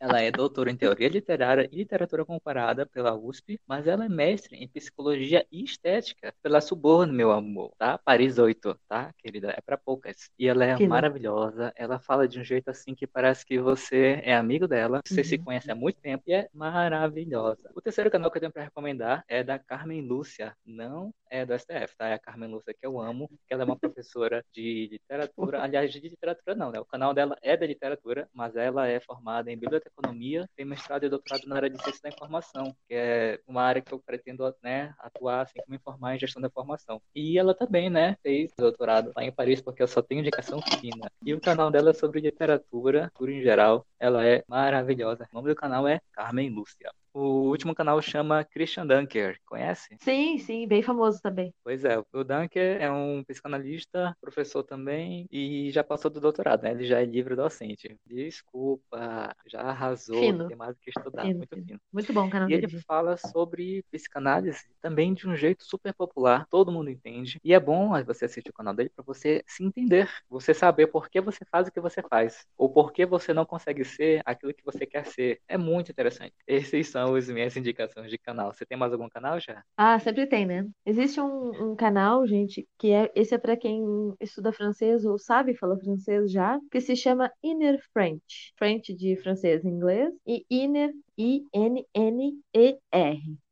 Ela é doutora em teoria literária e literatura comparada pela USP, mas ela é mestre em psicologia e estética pela Suborno, meu amor, tá? Paris 8, tá, querida? É para poucas. E ela é que maravilhosa. Ela fala de um jeito assim que parece que você é amigo dela, você uhum. se conhece há muito tempo e é maravilhosa. O terceiro canal que eu tenho para recomendar é da Carmen Lúcia. Não é do STF, tá? É a Carmen Lúcia que eu amo, que ela é uma professora de literatura, aliás, de literatura não, né? O canal dela é de literatura, mas ela é formada em biblioteconomia, tem mestrado e doutorado na área de ciência da informação, que é uma área que eu pretendo, né, atuar assim como informar em gestão da informação. E ela também, né, fez doutorado lá em Paris, porque eu só tenho indicação fina. E o canal dela é sobre literatura, tudo em geral. Ela é maravilhosa. O nome do canal é Carmen Lúcia. O último canal chama Christian Dunker, conhece? Sim, sim, bem famoso também. Pois é, o Dunker é um psicanalista, professor também, e já passou do doutorado, né? Ele já é livre docente. Desculpa, já arrasou, fino. tem mais o que estudar, fino, muito fino. fino. Muito bom, canal E ele fala sobre psicanálise também de um jeito super popular, todo mundo entende. E é bom você assistir o canal dele para você se entender, você saber por que você faz o que você faz, ou por que você não consegue ser aquilo que você quer ser. É muito interessante. Esses são são as minhas indicações de canal. Você tem mais algum canal já? Ah, sempre tem, né? Existe um, um canal, gente, que é esse é para quem estuda francês ou sabe falar francês já, que se chama Inner French. French de francês em inglês e Inner I-N-N-E-R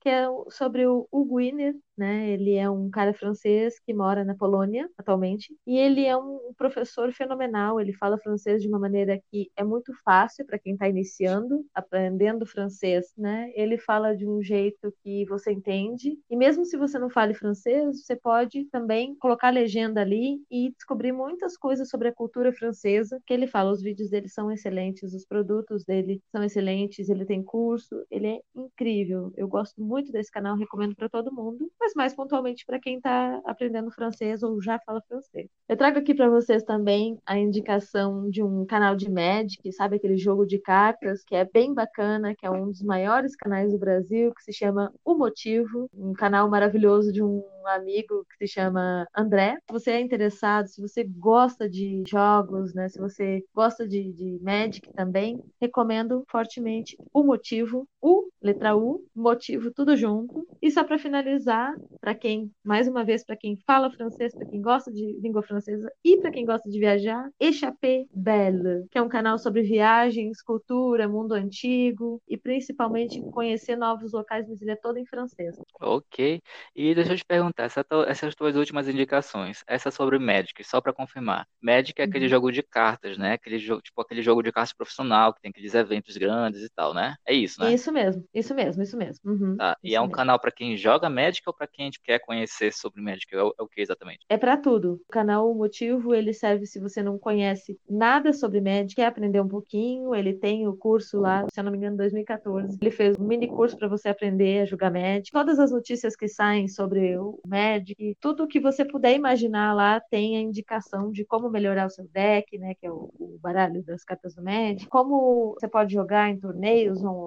que é sobre o Hugo Wiener, né? Ele é um cara francês que mora na Polônia atualmente e ele é um professor fenomenal. Ele fala francês de uma maneira que é muito fácil para quem está iniciando, aprendendo francês, né? Ele fala de um jeito que você entende e mesmo se você não fale francês, você pode também colocar legenda ali e descobrir muitas coisas sobre a cultura francesa que ele fala. Os vídeos dele são excelentes, os produtos dele são excelentes, ele tem curso, ele é incrível. Eu gosto muito desse canal, recomendo para todo mundo, mas mais pontualmente para quem está aprendendo francês ou já fala francês. Eu trago aqui para vocês também a indicação de um canal de Magic, sabe aquele jogo de cartas que é bem bacana, que é um dos maiores canais do Brasil, que se chama O Motivo, um canal maravilhoso de um amigo que se chama André. Se você é interessado, se você gosta de jogos, né, se você gosta de, de Magic também, recomendo fortemente O Motivo, U, letra U, Motivo, tudo junto. E só para finalizar, para quem, mais uma vez, para quem fala francês, para quem gosta de língua francesa e para quem gosta de viajar, Échappée Belle, que é um canal sobre viagens, cultura, mundo antigo e principalmente conhecer novos locais, mas ele é todo em francês. Ok. E deixa eu te perguntar, essa, essas tuas últimas indicações, essa sobre Magic, só para confirmar. Magic é aquele uhum. jogo de cartas, né? Aquele jogo, tipo aquele jogo de cartas profissional que tem aqueles eventos grandes e tal, né? É isso, né? Isso mesmo, isso mesmo, isso mesmo. Uhum, tá. Isso e é um mesmo. canal para quem joga Magic ou para quem quer conhecer sobre Magic? É o, é o que exatamente? É para tudo. O canal o Motivo, ele serve se você não conhece nada sobre Magic, quer aprender um pouquinho, ele tem o curso lá, se eu não me engano, 2014. Ele fez um mini curso para você aprender a jogar Magic. Todas as notícias que saem sobre o Magic, tudo que você puder imaginar lá tem a indicação de como melhorar o seu deck, né, que é o, o baralho das cartas do Magic, como você pode jogar em torneios online,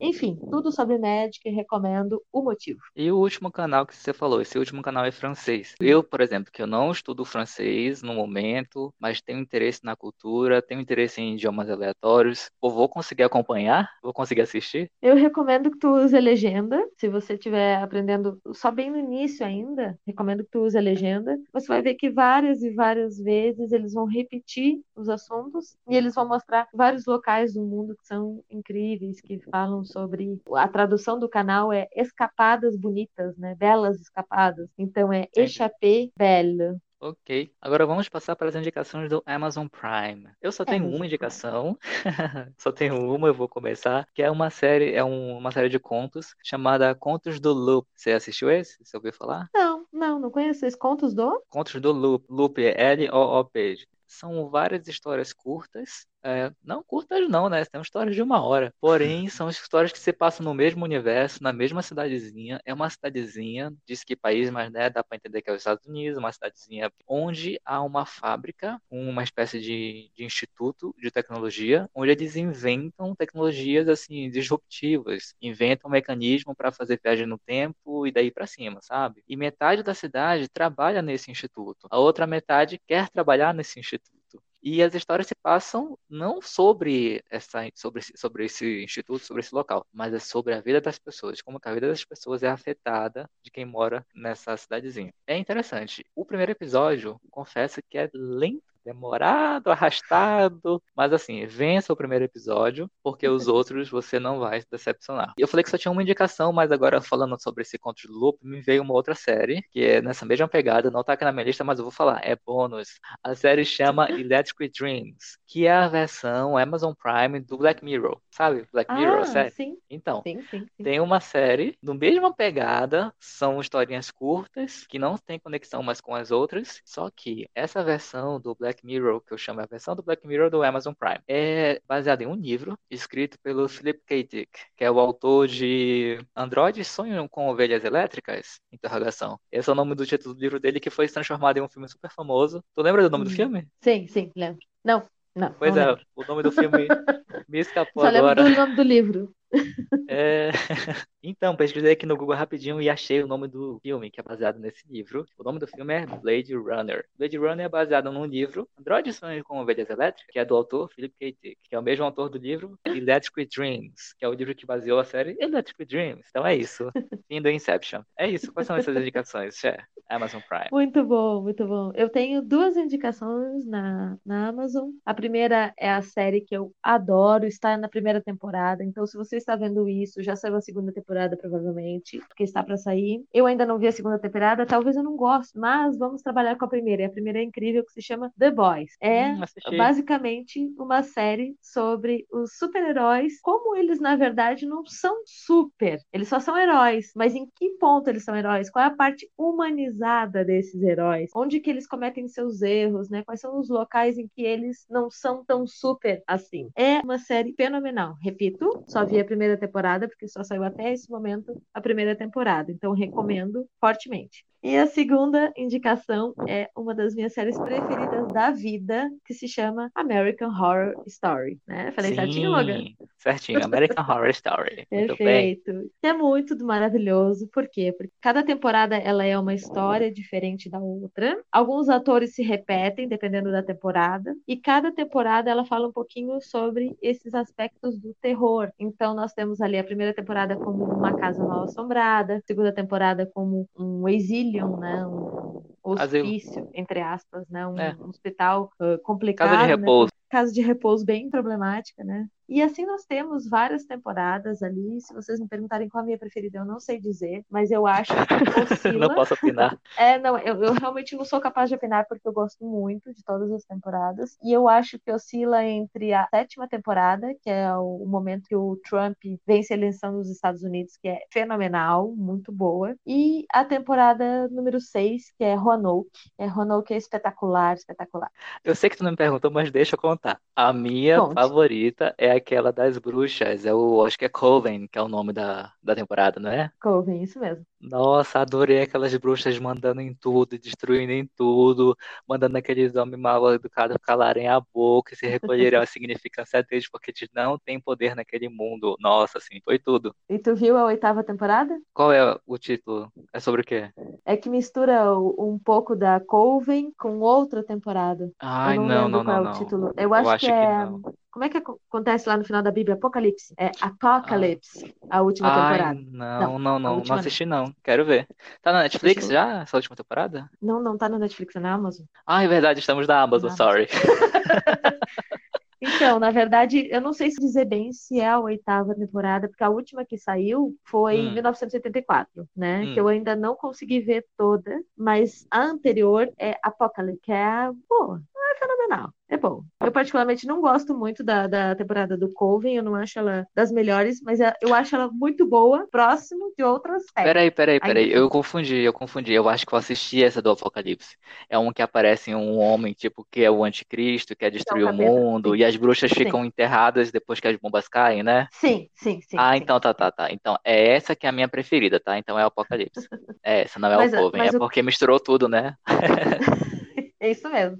enfim, tudo sobre Magic, recomendo o motivo. E o último canal que você falou, esse último canal é francês. Eu, por exemplo, que eu não estudo francês no momento, mas tenho interesse na cultura, tenho interesse em idiomas aleatórios, eu vou conseguir acompanhar? Vou conseguir assistir? Eu recomendo que tu use a legenda, se você estiver aprendendo só bem no início ainda, recomendo que tu use a legenda. Você vai ver que várias e várias vezes eles vão repetir os assuntos e eles vão mostrar vários locais do mundo que são incríveis, que falam sobre a tradução do canal é escapadas bonitas, né? Belas escapadas. Então é échappée belle. Ok. Agora vamos passar para as indicações do Amazon Prime. Eu só tenho Amazon uma indicação, [laughs] só tenho uma, eu vou começar, que é uma série, é um- uma série de contos chamada Contos do Loop. Você assistiu esse? Você ouviu falar? Não, não, não conheço esses contos do? Contos do Loop. Loop é L-O-O-P. São várias histórias curtas. É, não curtas não, né? São histórias de uma hora. Porém, são histórias que se passam no mesmo universo, na mesma cidadezinha. É uma cidadezinha, diz que país, mas né, dá para entender que é os Estados Unidos, uma cidadezinha onde há uma fábrica, uma espécie de, de instituto de tecnologia, onde eles inventam tecnologias assim disruptivas, inventam um mecanismo para fazer viagem no tempo e daí para cima, sabe? E metade da cidade trabalha nesse instituto, a outra metade quer trabalhar nesse instituto. E as histórias se passam não sobre essa, sobre, sobre esse instituto, sobre esse local, mas é sobre a vida das pessoas, como a vida das pessoas é afetada de quem mora nessa cidadezinha. É interessante. O primeiro episódio, confesso que é lento, demorado, arrastado, mas assim, vença o primeiro episódio, porque os [laughs] outros você não vai se decepcionar. E eu falei que só tinha uma indicação, mas agora falando sobre esse conto de loop, me veio uma outra série, que é nessa mesma pegada, não tá aqui na minha lista, mas eu vou falar, é bônus. A série chama [laughs] Electric Dreams, que é a versão Amazon Prime do Black Mirror. Sabe? Black Mirror, a Ah, série? sim, Então, sim, sim, sim. tem uma série, no mesma pegada, são historinhas curtas, que não tem conexão mais com as outras, só que essa versão do Black Mirror, que eu chamo a versão do Black Mirror do Amazon Prime, é baseada em um livro escrito pelo Philip K. Dick, que é o autor de Androides Sonham com Ovelhas Elétricas? Interrogação. Esse é o nome do título do livro dele, que foi transformado em um filme super famoso. Tu lembra do nome do Hum. filme? Sim, sim, lembro. Não, não, Pois não é, lembro. o nome do filme [laughs] me escapou Só lembro agora. do nome do livro. É, [laughs] Então, pesquisei aqui no Google rapidinho e achei o nome do filme, que é baseado nesse livro. O nome do filme é Blade Runner. Blade Runner é baseado num livro, Android Sonhos com Ovelhas Elétricas, que é do autor Philip K. Dick, que é o mesmo autor do livro Electric Dreams, que é o livro que baseou a série Electric Dreams. Então é isso. [laughs] Fim do Inception. É isso. Quais são essas indicações, Cher? Amazon Prime. Muito bom, muito bom. Eu tenho duas indicações na, na Amazon. A primeira é a série que eu adoro, está na primeira temporada. Então, se você está vendo isso, já saiu a segunda temporada, provavelmente, porque está para sair. Eu ainda não vi a segunda temporada, talvez eu não goste, mas vamos trabalhar com a primeira. E a primeira é incrível, que se chama The Boys. É Hum, basicamente uma série sobre os super-heróis, como eles, na verdade, não são super. Eles só são heróis. Mas em que ponto eles são heróis? Qual é a parte humanizada desses heróis? Onde que eles cometem seus erros, né? Quais são os locais em que eles não são tão super assim? É uma série fenomenal. Repito, só vi a primeira temporada, porque só saiu até esse momento a primeira temporada. Então, recomendo fortemente. E a segunda indicação é uma das minhas séries preferidas da vida, que se chama American Horror Story, né? Falei Sim, certinho, Logan? certinho. American Horror Story. Muito. Perfeito. É muito maravilhoso. Por quê? Porque cada temporada ela é uma história diferente da outra. Alguns atores se repetem dependendo da temporada e cada temporada ela fala um pouquinho sobre esses aspectos do terror. Então nós temos ali a primeira temporada como uma casa mal assombrada, a segunda temporada como um exílio né? Um hospício, entre aspas, né? Um, É. hospital uh, complicado, Casa de né? repouso. Casa de repouso bem problemática, né? E assim nós temos várias temporadas ali. Se vocês me perguntarem qual a minha preferida, eu não sei dizer, mas eu acho que [laughs] oscila. Não posso opinar. É, não, eu, eu realmente não sou capaz de opinar porque eu gosto muito de todas as temporadas. E eu acho que oscila entre a sétima temporada, que é o, o momento que o Trump vence a eleição nos Estados Unidos, que é fenomenal, muito boa, e a temporada número 6, que é Roanoke. É, Roanoke é espetacular, espetacular. Eu sei que tu não me perguntou, mas deixa eu contar. A minha Conte. favorita é aquela das bruxas. É o, acho que é Coven, que é o nome da, da temporada, não é? Coven, isso mesmo. Nossa, adorei aquelas bruxas mandando em tudo, destruindo em tudo, mandando aqueles homens mal educados calarem a boca e se recolherem à significância deles, porque eles não têm poder naquele mundo. Nossa, assim, foi tudo. E tu viu a oitava temporada? Qual é o título? É sobre o quê? É que mistura um pouco da Coven com outra temporada. Ai, eu não, não, não, qual não, é o título. Eu acho, acho que que é. não. Como é que ac- acontece lá no final da Bíblia? Apocalipse. É Apocalypse, a última Ai, temporada. não, Não, não, a não, não última não. Quero ver. Tá na Netflix já, essa última temporada? Não, não tá na Netflix, é na Amazon. Ah, é verdade, estamos na Amazon, Na sorry. [laughs] Então, na verdade, eu não sei se dizer bem se é a oitava temporada, porque a última que saiu foi em Hum. 1984, né? Hum. Que eu ainda não consegui ver toda, mas a anterior é Apocalypse, que é a boa, é fenomenal, é bom. Eu particularmente não gosto muito da, da temporada do Coven, eu não acho ela das melhores, mas é- eu acho ela muito boa, próximo de outras séries. Peraí, peraí, Ainda peraí. Eu confundi, eu confundi. Eu acho que eu assisti essa do Apocalipse. É um que aparece um homem, tipo, que é o anticristo, quer destruir o capeta, mundo, e as bruxas Sim. ficam enterradas depois que as bombas caem, né? Sim, sim, sim, Ah, sim. então tá, tá, tá. Então é essa que é a minha preferida, tá? Então é o Apocalipse. [laughs] É essa, não é o Mas a- Coven. mas É o- porque misturou tudo, né? [laughs] É isso mesmo.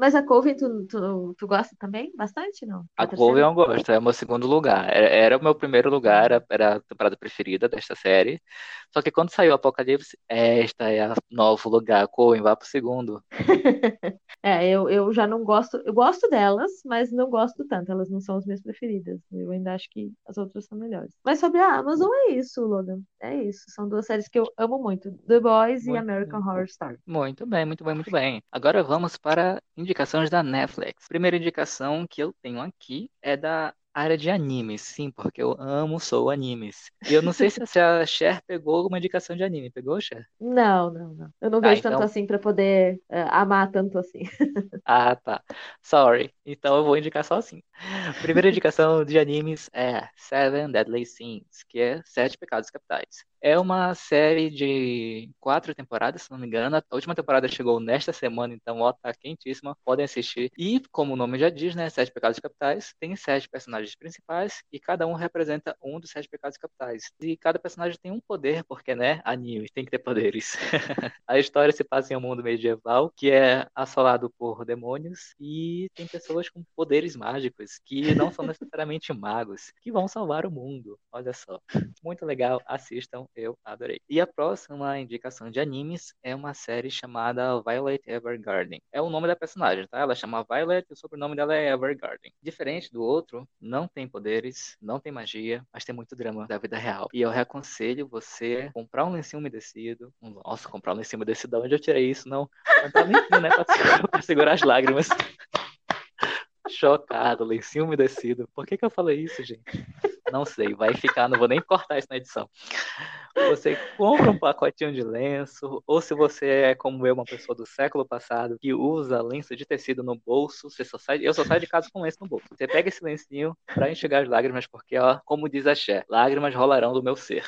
Mas a Coven, tu, tu, tu gosta também? Bastante, não? A A? Coven eu gosto, é o meu segundo lugar. Era, era o meu primeiro lugar, era, a temporada preferida desta série. Só que quando saiu Apocalipse, esta é o novo lugar. Coven, vá pro segundo. [laughs] É, eu, eu já não gosto, eu gosto delas, mas não gosto tanto, elas não são as minhas preferidas. Eu ainda acho que as outras são melhores. Mas sobre a Amazon é isso, Logan. É isso. São duas séries que eu amo muito: The Boys e Muito American Horror Story. Muito bem, muito bem, muito bem. Agora vamos para indicações da Netflix. Primeira indicação que eu tenho aqui é da área de animes, sim, porque eu amo, sou animes. E eu não sei se a [laughs] Cher pegou alguma indicação de anime. Pegou, Cher? Não, não, não. Eu não Tá, vejo tanto então. assim pra poder eh, amar tanto assim. [laughs] Ah, tá. Sorry. Então eu vou indicar só assim. Primeira indicação de animes é Seven Deadly Sins, que é Sete Pecados Capitais. É uma série de quatro temporadas, se não me engano. A última temporada chegou nesta semana, então ó, tá quentíssima. Podem assistir. E, como o nome já diz, né? Sete Pecados Capitais, tem sete personagens principais e cada um representa um dos sete pecados capitais. E cada personagem tem um poder, porque, né? Anime, tem que ter poderes. [laughs] A história se passa em um mundo medieval que é assolado por demônios e tem pessoas com poderes mágicos que não são necessariamente magos, que vão salvar o mundo. Olha só. Muito legal, assistam, eu adorei. E a próxima indicação de animes é uma série chamada Violet Evergarden. É o nome da personagem, tá? Ela chama Violet e o sobrenome dela é Evergarden. Diferente do outro, não tem poderes, não tem magia, mas tem muito drama da vida real. E eu reconselho você comprar um lencinho umedecido. Nossa, comprar um lencinho umedecido, de onde eu tirei isso? Não. Comprar um lencinho, né? Pra segurar, pra segurar as lágrimas. [laughs] Chocado, lencinho umedecido. Por que que eu falei isso, gente? Não sei, vai ficar, não vou nem cortar isso na edição. Você compra um pacotinho de lenço, ou se você é como eu, uma pessoa do século passado, que usa lenço de tecido no bolso, você só sai, eu só saio de casa com lenço no bolso. Você pega esse lencinho pra enxugar as lágrimas, porque, ó, como diz a Cher, lágrimas rolarão do meu ser.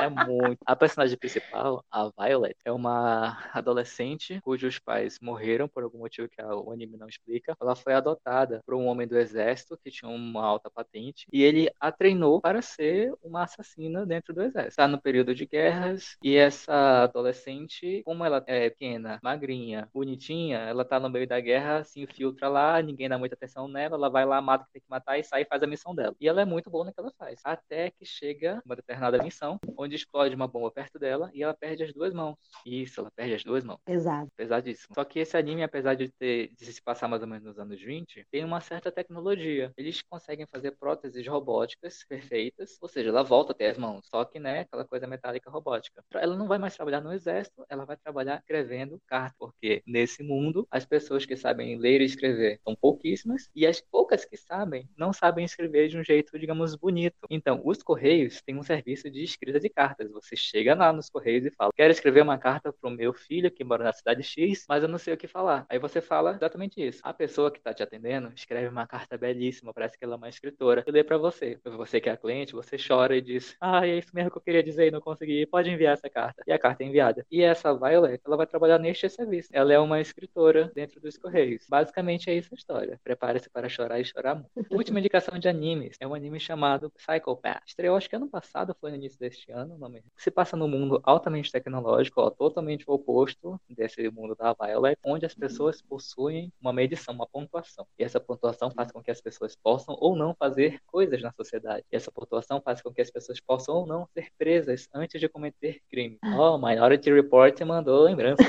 É muito. A personagem principal, a Violet, é uma adolescente cujos pais morreram por algum motivo que o anime não explica. Ela foi adotada por um homem do exército que tinha uma alta patente e ele a treinou para ser uma assassina dentro do exército. Está no período de guerras e essa adolescente, como ela é pequena, magrinha, bonitinha, ela tá no meio da guerra, se infiltra lá, ninguém dá muita atenção nela, ela vai lá, mata que tem que matar e sai e faz a missão dela. E ela é muito boa no que ela faz. Até que chega uma determinada missão, onde explode uma bomba perto dela e ela perde as duas mãos. Isso, ela perde as duas mãos. Exato. Pesadíssimo. Só que esse anime, apesar de ter de se passar mais ou menos nos anos 20, tem uma certa tecnologia. Eles conseguem fazer próteses robóticas perfeitas, ou seja, ela volta a ter as mãos, só que, né, aquela coisa metálica robótica. Ela não vai mais trabalhar no exército, ela vai trabalhar escrevendo cartas, porque nesse mundo as pessoas que sabem ler e escrever são pouquíssimas e as poucas que sabem não sabem escrever de um jeito, digamos, bonito. Então, os correios têm um serviço de escrita de cartas. Você chega lá nos correios e fala: "Quero escrever uma carta para o meu filho que mora na cidade X, mas eu não sei o que falar". Aí você fala exatamente isso. A pessoa que está te atendendo escreve uma carta belíssima, parece que ela é uma escritora, e lê para você. Você que é cliente, você chora e diz: "Ah, é isso mesmo que eu queria dizer e não consegui. Pode enviar essa carta". E a carta é enviada. E essa Violet, ela vai trabalhar neste serviço. Ela é uma escritora dentro dos correios. Basicamente é isso a história. Prepare-se para chorar e chorar muito. Última indicação de animes é um anime chamado Psychopath. Estreou acho que ano passado, foi no início deste ano, não me... Se passa num mundo altamente tecnológico, ó, totalmente oposto desse mundo da Violet, onde as pessoas possuem uma medição, uma pontuação. E essa pontuação faz com que as pessoas possam ou não fazer coisas na sociedade. E essa pontuação faz com que as pessoas possam ou não ser presas antes de cometer crime. Ó, oh, Minority Report mandou lembrança.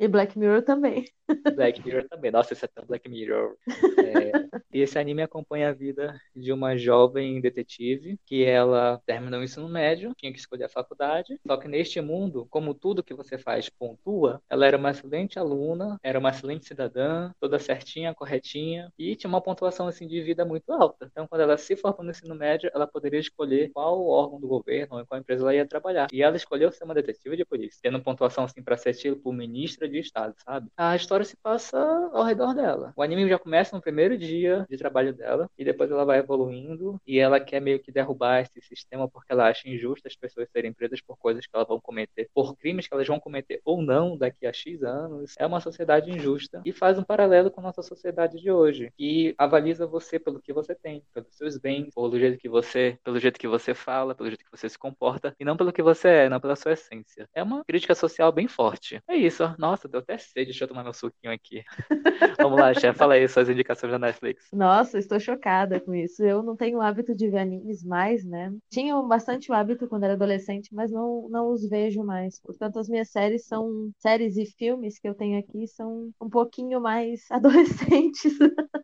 e Black Mirror também. Black Mirror também. Nossa, esse é tão Black Mirror. É... E esse anime acompanha a vida de uma jovem detetive que ela terminou o ensino médio, tinha que escolher a faculdade. Só que neste mundo, como tudo que você faz pontua, ela era uma excelente aluna, era uma excelente cidadã, toda certinha, corretinha e tinha uma pontuação assim de vida muito alta. Então, quando ela se formou no ensino médio, ela poderia escolher qual órgão do governo ou qual empresa ela ia trabalhar. E ela escolheu ser uma detetive de polícia, tendo pontuação assim para ser tipo ministra de estado, sabe? A história se passa ao redor dela. O anime já começa no primeiro dia de trabalho dela e depois ela vai evoluindo e ela quer meio que derrubar esse sistema porque ela acha injusto as pessoas serem presas por coisas que elas vão cometer, por crimes que elas vão cometer ou não daqui a X anos. É uma sociedade injusta e faz um paralelo com a nossa sociedade de hoje, que avaliza você pelo que você tem, pelos seus bens, pelo jeito que você, pelo jeito que você fala, pelo jeito que você se comporta e não pelo que você é, não pela sua essência. É uma crítica social bem forte. É isso. Nossa, deu até sede. Deixa eu tomar meu suquinho aqui. [laughs] Vamos lá, chefe, fala aí suas indicações da Netflix. Nossa, estou chocada com isso. Eu não tenho o hábito de ver animes mais, né? Tinha bastante o hábito quando era adolescente, mas não, não os vejo mais. Portanto, as minhas séries são séries e filmes que eu tenho aqui são um pouquinho mais [laughs] adolescentes,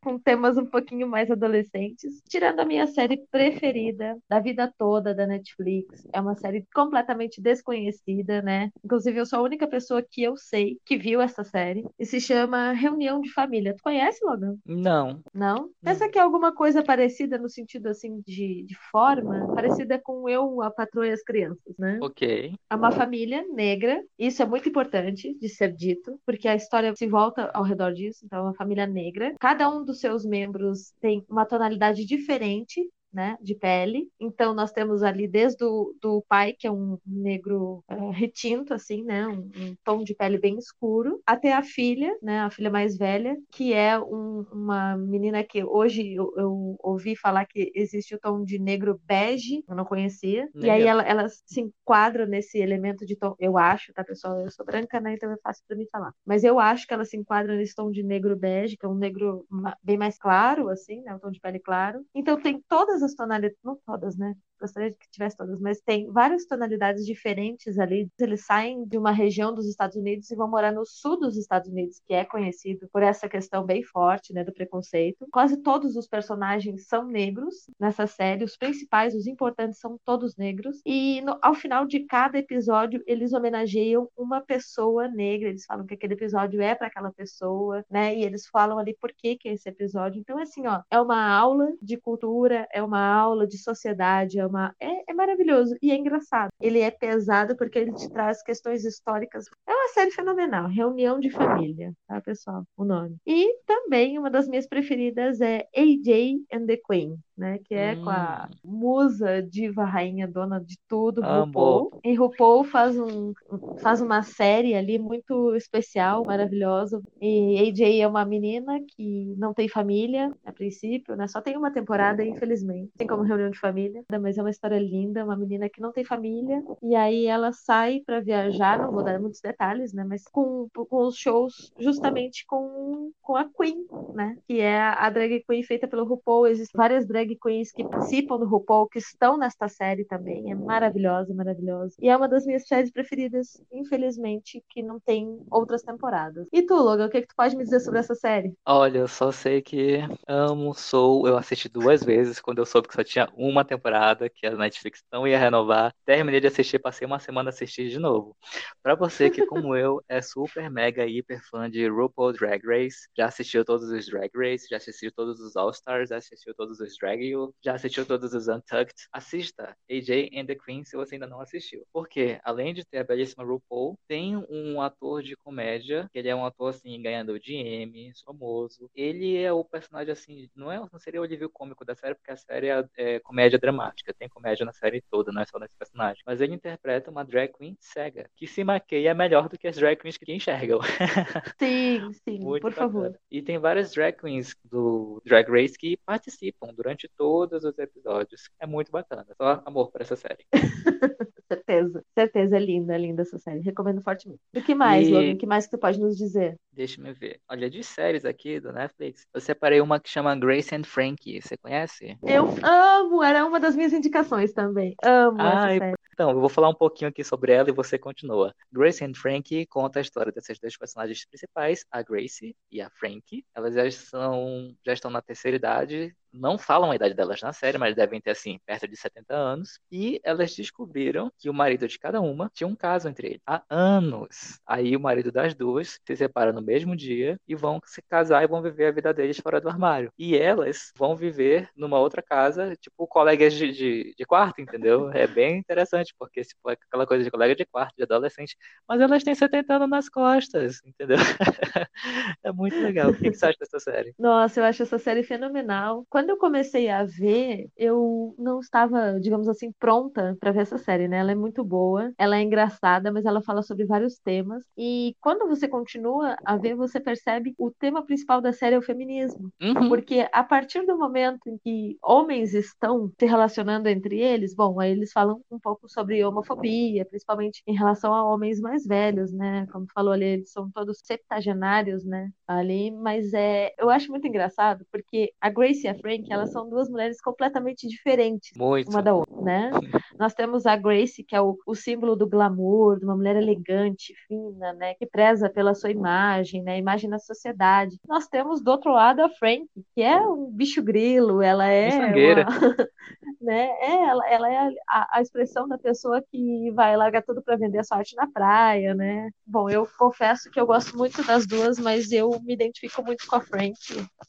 com temas um pouquinho mais adolescentes. Tirando a minha série preferida da vida toda da Netflix, é uma série completamente desconhecida, né? Inclusive, eu sou a única pessoa que eu sei que viu essa série e se chama Reunião de Família. Tu conhece, Logan? Não. Não? Pensa que é alguma coisa parecida no sentido assim de, de forma, parecida com eu, a patroa e as crianças, né? Ok. É uma família negra, isso é muito importante de ser dito, porque a história se volta ao redor disso, então é uma família negra. Cada um dos seus membros tem uma tonalidade diferente né, de pele. Então nós temos ali desde o do pai, que é um negro uh, retinto, assim, né, um, um, tom de pele bem escuro, até a filha, né, a filha mais velha, que é um, uma menina que hoje eu, eu, ouvi falar que existe o tom de negro bege, eu não conhecia, e aí ela, ela, se enquadra nesse elemento de tom, eu acho, tá pessoal, eu sou branca, né, então é fácil para mim falar, mas eu acho que ela se enquadra nesse tom de negro bege, que é um negro bem mais claro, assim, né, um tom de pele claro. Então tem todas as tonalidades, não todas, né? Gostaria que tivesse todas, mas tem várias tonalidades diferentes ali. Eles saem de uma região dos Estados Unidos e vão morar no sul dos Estados Unidos, que é conhecido por essa questão bem forte, né, do preconceito. Quase todos os personagens são negros nessa série, os principais, os importantes são todos negros. E no, ao final de cada episódio, eles homenageiam uma pessoa negra. Eles falam que aquele episódio é para aquela pessoa, né? E eles falam ali por que que é esse episódio. Então, assim, ó, é uma aula de cultura, é uma aula de sociedade, é uma. É, é maravilhoso e é engraçado. Ele é pesado porque ele te traz questões históricas. É uma série fenomenal, Reunião de Família, tá, pessoal? O nome. E também uma das minhas preferidas é AJ and the Queen né? Que é com a Hum, musa, diva, rainha, dona de tudo, amo. RuPaul. E RuPaul faz, um, faz uma série ali muito especial, maravilhosa. E AJ é uma menina que não tem família, a princípio, né? Só tem uma temporada, infelizmente. Tem como reunião de família, mas é uma história linda, uma menina que não tem família. E aí ela sai para viajar, não vou dar muitos detalhes, né? Mas com, com os shows justamente com, com a Queen, né? Que é a drag queen feita pelo RuPaul. Existem várias drag queens que participam do RuPaul, que estão nesta série também. É maravilhosa, maravilhosa. E é uma das minhas séries preferidas, infelizmente, que não tem outras temporadas. E tu, Logan, o que, que tu pode me dizer sobre essa série? Olha, eu só sei que amo Soul. Eu assisti duas vezes quando eu soube que só tinha uma temporada, que a Netflix não ia renovar. Terminei de assistir, passei uma semana a assistir de novo. Pra você que, como eu, é super, mega, hiper fã de RuPaul Drag Race, já assistiu todos os Drag Race, já assistiu todos os All Stars, já assistiu todos os Drag Já assistiu todos os Untucked, assista AJ and the Queen se você ainda não assistiu. Porque, além de ter a belíssima RuPaul, tem um ator de comédia, que ele é um ator, assim, ganhador de Emmy, famoso. Ele é o personagem, assim, não, é, não seria o alívio cômico da série, porque a série é, é comédia dramática, tem comédia na série toda, não é só nesse personagem. Mas ele interpreta uma drag queen cega, que se maqueia melhor do que as drag queens que enxergam. [laughs] Sim, sim, Muito por favor. bacana. E tem várias drag queens do Drag Race que participam durante todos os episódios. É muito bacana. Só amor por essa série. [laughs] Certeza, certeza, é linda, é linda essa série. Recomendo fortemente. O que mais, E Logan? O que mais que tu pode nos dizer? Deixa-me ver. Olha, de séries aqui do Netflix, eu separei uma que chama Grace and Frankie. Você conhece? Eu amo, era uma das minhas indicações também. Amo essa Ah, e- série. então, eu vou falar um pouquinho aqui sobre ela e você continua. Grace and Frankie conta a história dessas duas personagens principais, a Grace e a Frankie. Elas já são, já estão na terceira idade, não falam a idade delas na série, mas devem ter assim, perto de 70 anos. E elas descobriram que o marido de cada uma tinha um caso entre eles há anos. Aí o marido das duas se separa no mesmo dia e vão se casar e vão viver a vida deles fora do armário. E elas vão viver numa outra casa, tipo colegas de, de, de quarto, entendeu? [laughs] É bem interessante, porque tipo, é aquela coisa de colega de quarto, de adolescente, mas elas têm 70 anos nas costas, entendeu? [laughs] É muito legal. O que que você acha dessa série? Nossa, eu acho essa série fenomenal. Quando eu comecei a ver, eu não estava, digamos assim, pronta para ver essa série, né? Ela é muito boa, ela é engraçada, mas ela fala sobre vários temas. E quando você continua a ver, você percebe o tema principal da série é o feminismo. Uhum. Porque a partir do momento em que homens estão se relacionando entre eles, bom, aí eles falam um pouco sobre homofobia, principalmente em relação a homens mais velhos, né? Como falou ali, eles são todos septagenários, né? Ali, mas é, eu acho muito engraçado porque a Grace e a Frank, elas são duas mulheres completamente diferentes Muito. uma da outra, né? [laughs] Nós temos a Grace, que é o, o símbolo do glamour, de uma mulher elegante, fina, né? Que preza pela sua imagem, né? Imagem na sociedade. Nós temos do outro lado a Frank, que é um bicho grilo, ela é uma, [laughs] né? É, ela, ela é a, a expressão da pessoa que vai largar tudo para vender a sua arte na praia, né? Bom, eu confesso que eu gosto muito das duas, mas eu me identifico muito com a Frank,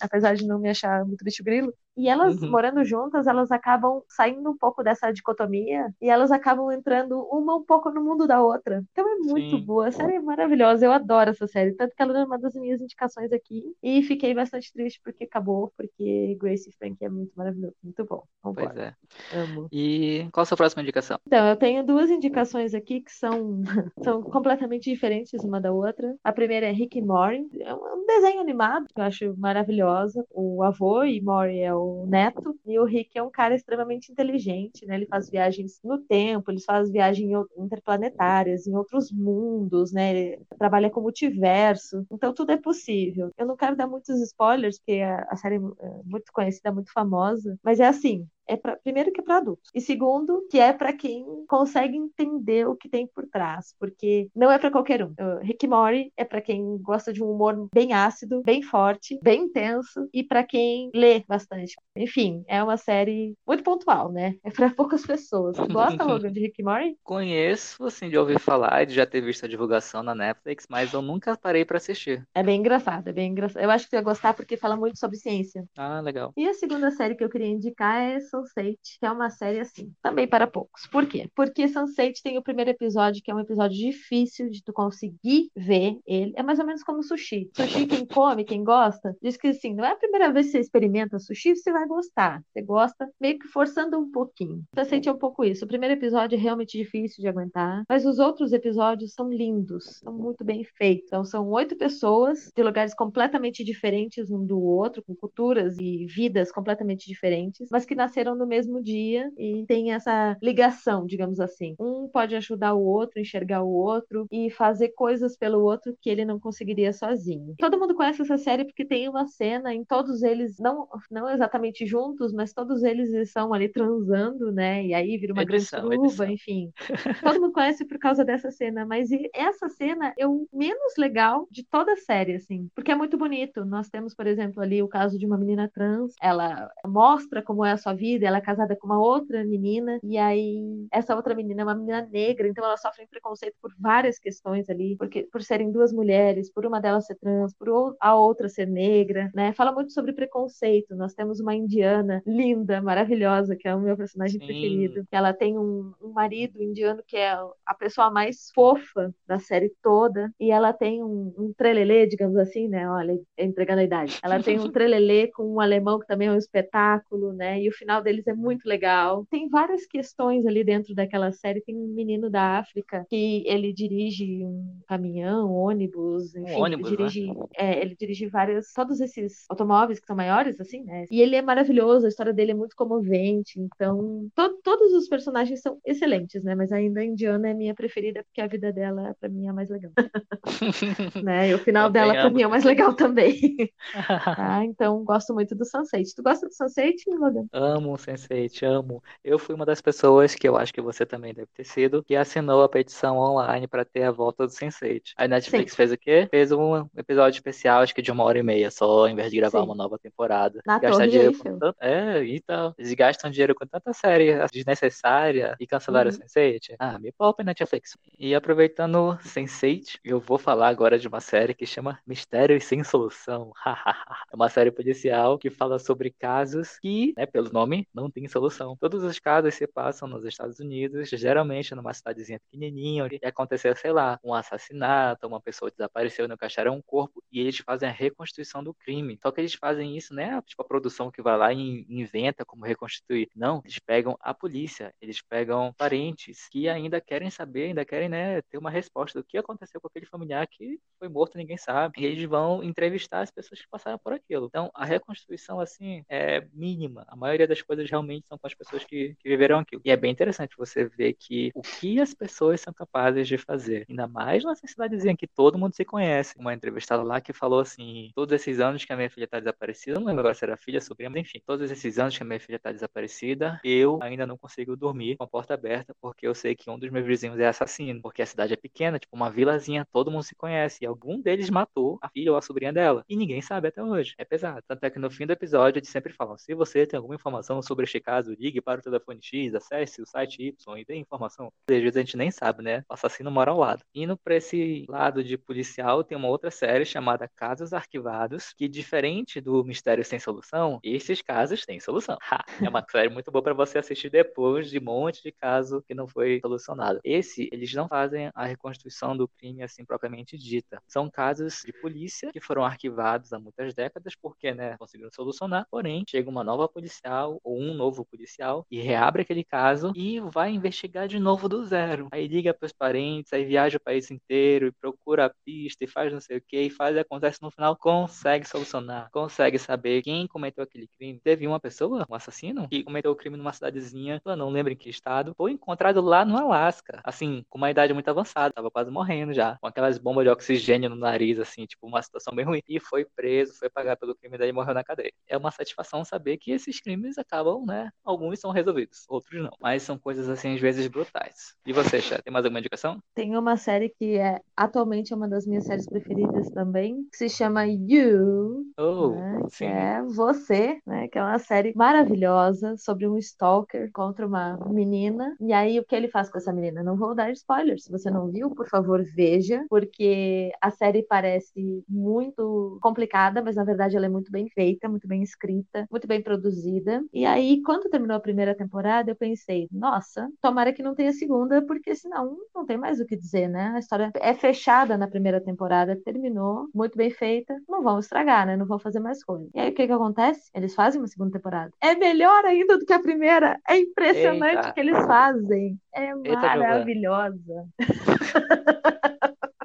apesar de não me achar muito bicho grilo. E elas, Uhum. morando juntas, elas acabam saindo um pouco dessa dicotomia e elas acabam entrando uma um pouco no mundo da outra. Então é muito Sim. boa, a série é maravilhosa, eu adoro essa série, tanto que ela é uma das minhas indicações aqui e fiquei bastante triste porque acabou, porque Grace Frank é muito maravilhoso, muito bom, Pois é. amo. E qual a sua próxima indicação? Então, eu tenho duas indicações aqui que são, [laughs] são completamente diferentes uma da outra. A primeira é Rick e Morty, é um desenho animado que eu acho maravilhosa. O avô e Morty é o neto, e o Rick é um cara extremamente inteligente, né? Ele faz viagens no tempo, ele faz viagens interplanetárias, em outros mundos, né? Ele trabalha com multiverso, então tudo é possível. Eu não quero dar muitos spoilers, porque a, a série é muito conhecida, muito famosa, mas é assim. É pra, primeiro que é para adultos e segundo que é para quem consegue entender o que tem por trás, porque não é para qualquer um. Uh, Rick Morty é para quem gosta de um humor bem ácido, bem forte, bem intenso e para quem lê bastante. Enfim, é uma série muito pontual, né? É para [laughs] poucas pessoas. Tu gosta, [laughs] Logan, de Rick Morty? Conheço, assim, de ouvir falar e de já ter visto a divulgação na Netflix, mas eu nunca parei pra assistir. É bem engraçado, é bem engraçado. Eu acho que tu ia gostar porque fala muito sobre ciência. Ah, legal. E a segunda série que eu queria indicar é Sense8, que é uma série assim, também para poucos. Por quê? Porque Sense8 tem o primeiro episódio, que é um episódio difícil de tu conseguir ver ele. É mais ou menos como sushi. Sushi, quem come, quem gosta, diz que assim, não é a primeira vez que você experimenta sushi, você vai gostar. Você gosta meio que forçando um pouquinho. Sense8 é um pouco isso. O primeiro episódio é realmente difícil de aguentar, mas os outros episódios são lindos, são muito bem feitos. Então, são oito pessoas de lugares completamente diferentes um do outro, com culturas e vidas completamente diferentes, mas que nasceram no mesmo dia e tem essa ligação, digamos assim. Um pode ajudar o outro, enxergar o outro e fazer coisas pelo outro que ele não conseguiria sozinho. Todo mundo conhece essa série porque tem uma cena em todos eles, não, não exatamente juntos, mas todos eles estão ali transando, né? E aí vira uma edição, grande chuva, enfim. [laughs] Todo mundo conhece por causa dessa cena, mas essa cena é o menos legal de toda a série, assim, porque é muito bonito. Nós temos, por exemplo, ali o caso de uma menina trans, ela mostra como é a sua vida, ela é casada com uma outra menina, e aí essa outra menina é uma menina negra, então ela sofre preconceito por várias questões ali, porque por serem duas mulheres, por uma delas ser trans, por a outra ser negra, né? Fala muito sobre preconceito. Nós temos uma indiana linda, maravilhosa, que é o meu personagem Sim. preferido. Ela tem um, um marido indiano que é a pessoa mais fofa da série toda, e ela tem um, um trelelê, digamos assim, né? Olha, entregando a idade. Ela tem um [laughs] trelelê com um alemão que também é um espetáculo, né? E o final deles é muito legal. Tem várias questões ali dentro daquela série. Tem um menino da África que ele dirige um caminhão, ônibus, enfim, um ônibus, ele dirige, né? é, ele dirige vários, todos esses automóveis que são maiores, assim, né? E ele é maravilhoso, a história dele é muito comovente. Então, to todos os personagens são excelentes, né? Mas ainda a Indiana é minha preferida porque a vida dela, para mim, é a mais legal. [laughs] né? E o final dela, para mim, é o mais legal também. [laughs] tá? Então, gosto muito do Sunset. Tu gosta do Sunset, Logan? Amo o Sunset, amo. Eu fui uma das pessoas que eu acho que você também deve ter sido, que assinou a petição online para ter a volta do Sense8. A Netflix Sim. fez o quê? Fez um episódio especial, acho que de uma hora e meia só, em vez de gravar Sim. uma nova temporada. Na gastar dinheiro com tanto... É, então. Eles gastam dinheiro com tanta série desnecessária e cancelaram uhum. o Sense8. Ah, me poupa Netflix. E aproveitando Sense8, eu vou falar agora de uma série que chama Mistérios Sem Solução. [laughs] é uma série policial que fala sobre casos que, né, pelo nome, não tem solução. Todos os casos se passam nos Estados Unidos, geralmente numa cidadezinha pequenininha, onde aconteceu, sei lá, um assassinato, uma pessoa desapareceu, não caixaram um corpo, e eles fazem a reconstituição do crime. Só que eles fazem isso, né? Tipo a produção que vai lá e inventa como reconstituir. Não, eles pegam a polícia, eles pegam parentes que ainda querem saber, ainda querem, né, ter uma resposta do que aconteceu com aquele familiar que foi morto, ninguém sabe. E eles vão entrevistar as pessoas que passaram por aquilo. Então, a reconstituição, assim, é mínima. A maioria das coisas realmente são com as pessoas que, que viveram aquilo. E é bem interessante você ver que o que as pessoas são capazes de fazer, ainda mais nessa cidadezinha que todo mundo se conhece. Uma entrevistada lá que falou assim: todos esses anos que a minha filha está desaparecida, não lembro agora se era filha, sobrinha, mas enfim, todos esses anos que a minha filha está desaparecida, eu ainda não consigo dormir com a porta aberta porque eu sei que um dos meus vizinhos é assassino. Porque a cidade é pequena, tipo uma vilazinha, todo mundo se conhece. E algum deles matou a filha ou a sobrinha dela. E ninguém sabe até hoje. É pesado. Tanto é que no fim do episódio eles sempre falam: se você tem alguma informação sobre este caso, ligue para o telefone X, acesse o site Y e dê informação. Às vezes a gente nem sabe, né? O assassino mora ao lado. Indo para esse lado de policial, tem uma outra série chamada Casos Arquivados, que diferente do Mistério Sem Solução, esses casos têm solução. Ha! É uma série muito boa para você assistir depois de um monte de caso que não foi solucionado. Esse, eles não fazem a reconstituição do crime assim propriamente dita. São casos de polícia que foram arquivados há muitas décadas porque, né, conseguiram solucionar. Porém, chega uma nova policial ou um novo policial e reabre aquele caso e vai investigar de novo do zero. Aí liga para os parentes, aí viaja o país inteiro e procura a pista e faz não sei o que e faz e acontece no final consegue solucionar, consegue saber quem cometeu aquele crime. Teve uma pessoa, um assassino, que cometeu o crime numa cidadezinha, eu não lembro em que estado, foi encontrado lá no Alasca, assim, com uma idade muito avançada, tava quase morrendo já, com aquelas bombas de oxigênio no nariz, assim, tipo uma situação bem ruim. E foi preso, foi pagar pelo crime e morreu na cadeia. É uma satisfação saber que esses crimes acabam, né? Alguns são resolvidos, outros não. Mas são coisas assim, às vezes, brutais. E você, Chá, tem mais alguma indicação? Tem uma série que é atualmente uma das minhas séries preferidas também, que se chama You. Oh, né, que é Você, né? Que é uma série maravilhosa sobre um stalker contra uma menina. E aí, o que ele faz com essa menina? Não vou dar spoilers. Se você não viu, por favor, veja, porque a série parece muito complicada, mas na verdade ela é muito bem feita, muito bem escrita, muito bem produzida. E E aí, quando terminou a primeira temporada, eu pensei, nossa, tomara que não tenha segunda, porque senão não tem mais o que dizer, né? A história é fechada na primeira temporada, terminou, muito bem feita, não vão estragar, né? Não vão fazer mais coisa. E aí, o que que acontece? Eles fazem uma segunda temporada. É melhor ainda do que a primeira. É impressionante o que eles fazem. É Eita, maravilhosa. [laughs]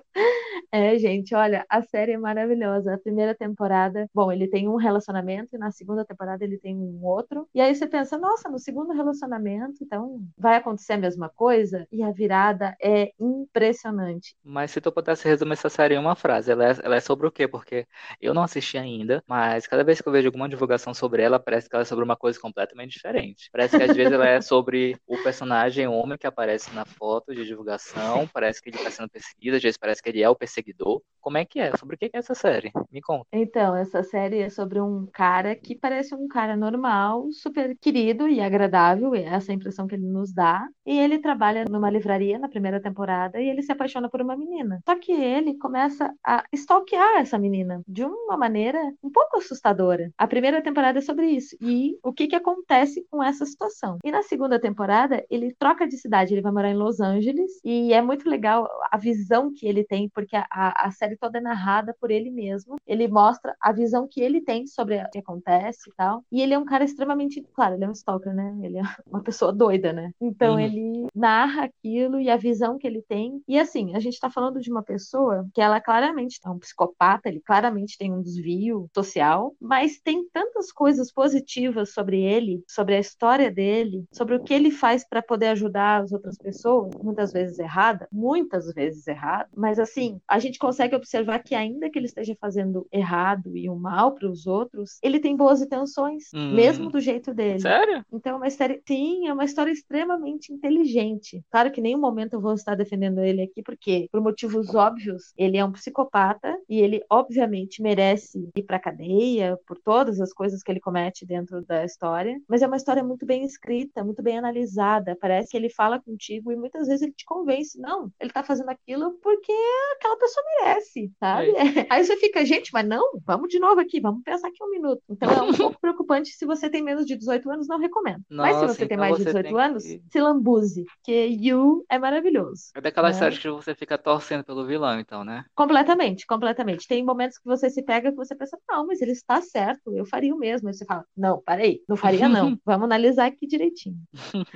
É, gente, olha, a série é maravilhosa. A primeira temporada, bom, ele tem um relacionamento e na segunda temporada ele tem um outro. E aí você pensa, nossa, no segundo relacionamento, então vai acontecer a mesma coisa? E a virada é impressionante. Mas se tu pudesse resumir essa série em uma frase, ela é, ela é sobre o quê? Porque eu não assisti ainda, mas cada vez que eu vejo alguma divulgação sobre ela, parece que ela é sobre uma coisa completamente diferente. Parece que às vezes ela é [laughs] sobre o personagem homem que aparece na foto de divulgação, parece que ele está sendo perseguido, às vezes parece que ele é o perseguidor. Como é que é? Sobre o que é essa série? Me conta. Então, essa série é sobre um cara que parece um cara normal, super querido e agradável, é essa a impressão que ele nos dá. E ele trabalha numa livraria na primeira temporada e ele se apaixona por uma menina. Só que ele começa a stalkear essa menina de uma maneira um pouco assustadora. A primeira temporada é sobre isso e o que que acontece com essa situação. E na segunda temporada, ele troca de cidade, ele vai morar em Los Angeles e é muito legal a visão que ele tem, porque a, a série toda é narrada por ele mesmo. Ele mostra a visão que ele tem sobre o que acontece e tal. E ele é um cara extremamente, claro, ele é um stalker, né? Ele é [laughs] uma pessoa doida, né? Então Uhum. ele narra aquilo e a visão que ele tem. E assim, a gente tá falando de uma pessoa que ela claramente é um psicopata, ele claramente tem um desvio social, mas tem tantas coisas positivas sobre ele, sobre a história dele, sobre o que ele faz para poder ajudar as outras pessoas, muitas vezes errada, muitas vezes errada, mas assim, a gente consegue observar que ainda que ele esteja fazendo errado e o mal para os outros, ele tem boas intenções, Hum. mesmo do jeito dele. Sério? Então, é uma história, sim, é uma história extremamente inteligente. Claro que em nenhum momento eu vou estar defendendo ele aqui, porque, por motivos óbvios, ele é um psicopata e ele, obviamente, merece ir pra cadeia por todas as coisas que ele comete dentro da história. Mas é uma história muito bem escrita, muito bem analisada. Parece que ele fala contigo e muitas vezes ele te convence. Não, ele tá fazendo aquilo porque aquela pessoa merece, sabe? [laughs] Aí você fica, gente, mas não, vamos de novo aqui, vamos pensar aqui um minuto. Então é um pouco [laughs] preocupante se você tem menos de 18 anos, não recomendo. Mas se Nossa, você tem então mais de você 18 tem anos, que- se lambuze, que You é maravilhoso. É daquelas Né? séries que você fica torcendo pelo vilão, então, né? Completamente, completamente. Tem momentos que você se pega que você pensa, não, mas ele está certo, eu faria o mesmo. Aí você fala, não, parei, não faria não. [laughs] Vamos analisar aqui direitinho.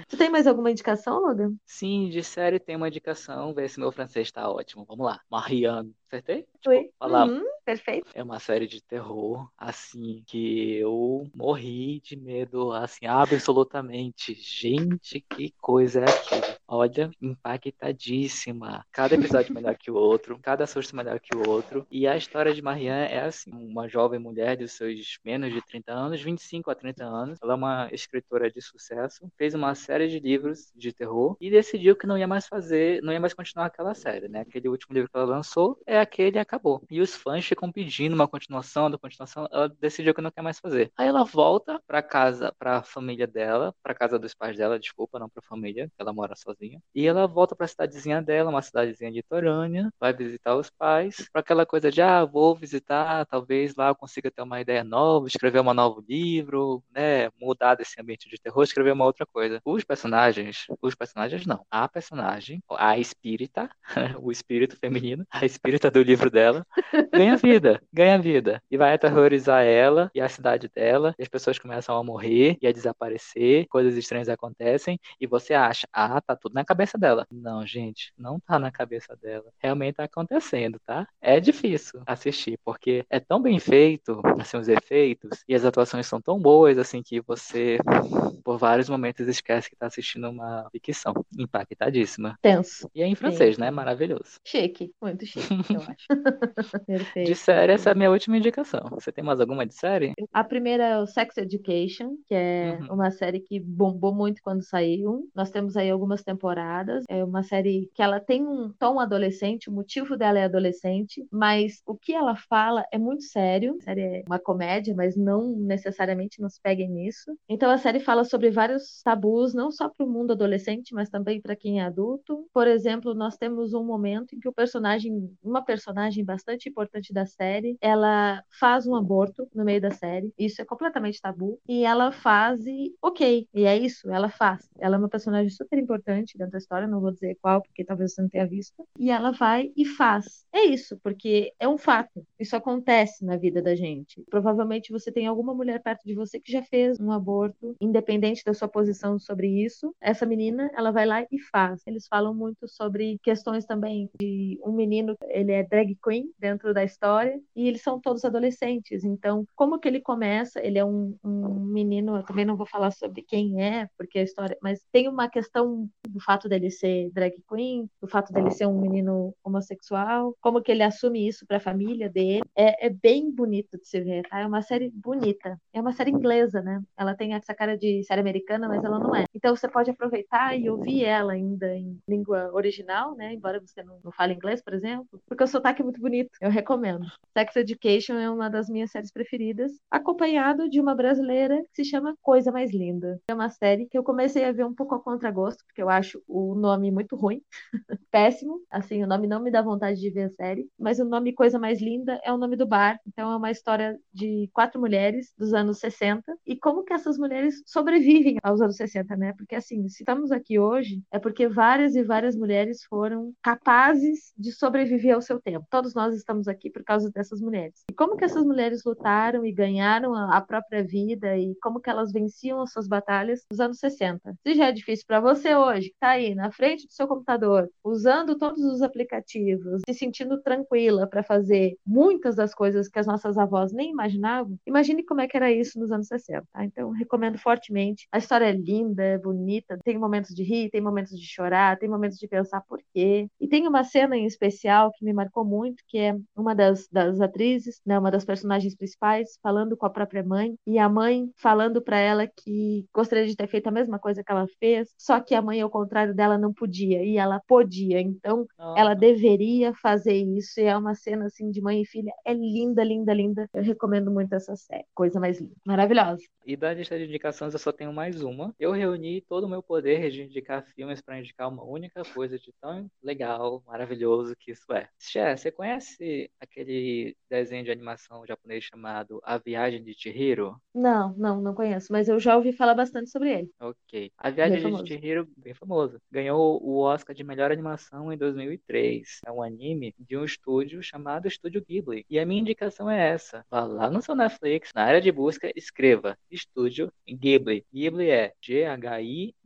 Você tem mais alguma indicação, Logan? Sim, de série tem uma indicação, ver se meu francês tá ótimo. Vamos lá. Marianne. Acertei? Oi. falar- Uhum, perfeito. É uma série de terror, assim, que eu morri de medo, assim, absolutamente. Gente, que coisa é aquilo? Olha, impactadíssima. Cada episódio melhor que o outro, cada susto melhor que o outro. E a história de Marianne é assim, uma jovem mulher de seus menos de 30 anos, 25 a 30 anos. Ela é uma escritora de sucesso, fez uma série de livros de terror e decidiu que não ia mais fazer, não ia mais continuar aquela série, né? Aquele último livro que ela lançou é aquele e acabou. E os fãs ficam pedindo uma continuação, da continuação, ela decidiu que não quer mais fazer. Aí ela volta pra casa, pra família dela, pra casa dos pais dela, desculpa, não pra família, ela mora sozinha. E ela volta pra cidadezinha dela, uma cidadezinha litorânea, vai visitar os pais, pra aquela coisa de, ah, vou visitar, talvez lá eu consiga ter uma ideia nova, escrever um novo livro, né, mudar desse ambiente de terror, escrever uma outra coisa. Os personagens, os personagens não, a personagem, a espírita, [laughs] o espírito feminino, a espírita do livro dela, ganha vida, ganha vida. E vai aterrorizar ela e a cidade dela, e as pessoas começam a morrer e a desaparecer, coisas estranhas acontecem, e você acha, ah, tá tudo na cabeça dela. Não, gente, não tá na cabeça dela. Realmente tá acontecendo, tá? É difícil assistir, porque é tão bem feito, assim, os efeitos, e as atuações são tão boas, assim, que você, por vários momentos, esquece que tá assistindo uma ficção. Impactadíssima. Tenso. E é em francês, né? Maravilhoso. Chique, muito chique, [laughs] eu acho. [laughs] Perfeito. De série, essa é a minha última indicação. Você tem mais alguma de série? A primeira é o Sex Education, que é Uhum. uma série que bombou muito quando saiu. Nós temos aí algumas temporadas. É uma série que ela tem um tom adolescente, o motivo dela é adolescente, mas o que ela fala é muito sério. A série é uma comédia, mas não necessariamente nos peguem nisso. Então a série fala sobre vários tabus, não só para o mundo adolescente, mas também para quem é adulto. Por exemplo, nós temos um momento em que o personagem, uma personagem bastante importante da série, ela faz um aborto no meio da série. Isso é completamente tabu. E ela faz e ok. E é isso, ela faz. Ela é uma personagem super importante dentro da história, não vou dizer qual, porque talvez você não tenha visto. E ela vai e faz. É isso, porque é um fato. Isso acontece na vida da gente. Provavelmente você tem alguma mulher perto de você que já fez um aborto, independente da sua posição sobre isso. Essa menina, ela vai lá e faz. Eles falam muito sobre questões também de um menino, ele é drag queen dentro da história, e eles são todos adolescentes. Então, como que ele começa? Ele é um, um menino, eu também não vou falar sobre quem é, porque a história, mas tem uma questão do fato dele ser drag queen, do fato dele ser um menino homossexual, como que ele assume isso para a família dele. É, é, bem bonito de se ver, tá? É uma série bonita. É uma série inglesa, né? Ela tem essa cara de série americana, mas ela não é. Então você pode aproveitar e ouvir ela ainda em língua original, né? Embora você não, não fale inglês, por exemplo, porque o sotaque é muito bonito. Eu recomendo. Sex Education é uma das minhas séries preferidas, acompanhado de uma brasileira que se chama Coisa Mais Linda. É uma série que eu comecei a ver um pouco a contragosto, porque eu acho o nome muito ruim, [laughs] péssimo. Assim, o nome não me dá vontade de ver a série, mas o nome Coisa Mais Linda é o nome do bar. Então é uma história de quatro mulheres dos anos 60 e como que essas mulheres sobrevivem aos anos 60, né? Porque assim, se estamos aqui hoje, é porque várias e várias mulheres foram capazes de sobreviver ao seu tempo. Todos nós estamos aqui por causa dessas mulheres. E como que essas mulheres lutaram e ganharam a própria vida e como que elas venciam as suas batalhas nos anos 60. Se já é difícil para você hoje, está aí na frente do seu computador, usando todos os aplicativos, se sentindo tranquila para fazer muitas das coisas que as nossas avós nem imaginavam, imagine como é que era isso nos anos 60. Tá? Então, recomendo fortemente. A história é linda, é bonita, tem momentos de rir, tem momentos de chorar, tem momentos de pensar por quê. E tem uma cena em especial que me marcou muito, que é uma das, das atrizes, né, uma das personagens principais, falando com a própria mãe, e a mãe falando para ela que gostaria de ter feito a mesma coisa que ela fez, só que a mãe, ao contrário dela, não podia, e ela podia. Então, oh. ela deveria fazer isso, e é uma cena assim de mãe e filha. É linda, linda, linda. Eu recomendo muito essa série. Coisa mais linda. Maravilhosa. E da lista de indicações eu só tenho mais uma. Eu reuni todo o meu poder de indicar filmes para indicar uma única coisa de tão legal, maravilhoso que isso é. Xé, você conhece aquele desenho de animação japonês chamado A Viagem de Chihiro? Não, não, não conheço, mas eu já ouvi falar bastante sobre ele. Ok. A Viagem bem de Chihiro, bem famoso, ganhou o Oscar de melhor animação em 2003. É um anime de um estúdio chamado Estúdio Ghibli. E a minha indicação é essa. Vá lá no seu Netflix, na área de busca, escreva Estúdio Ghibli. Ghibli é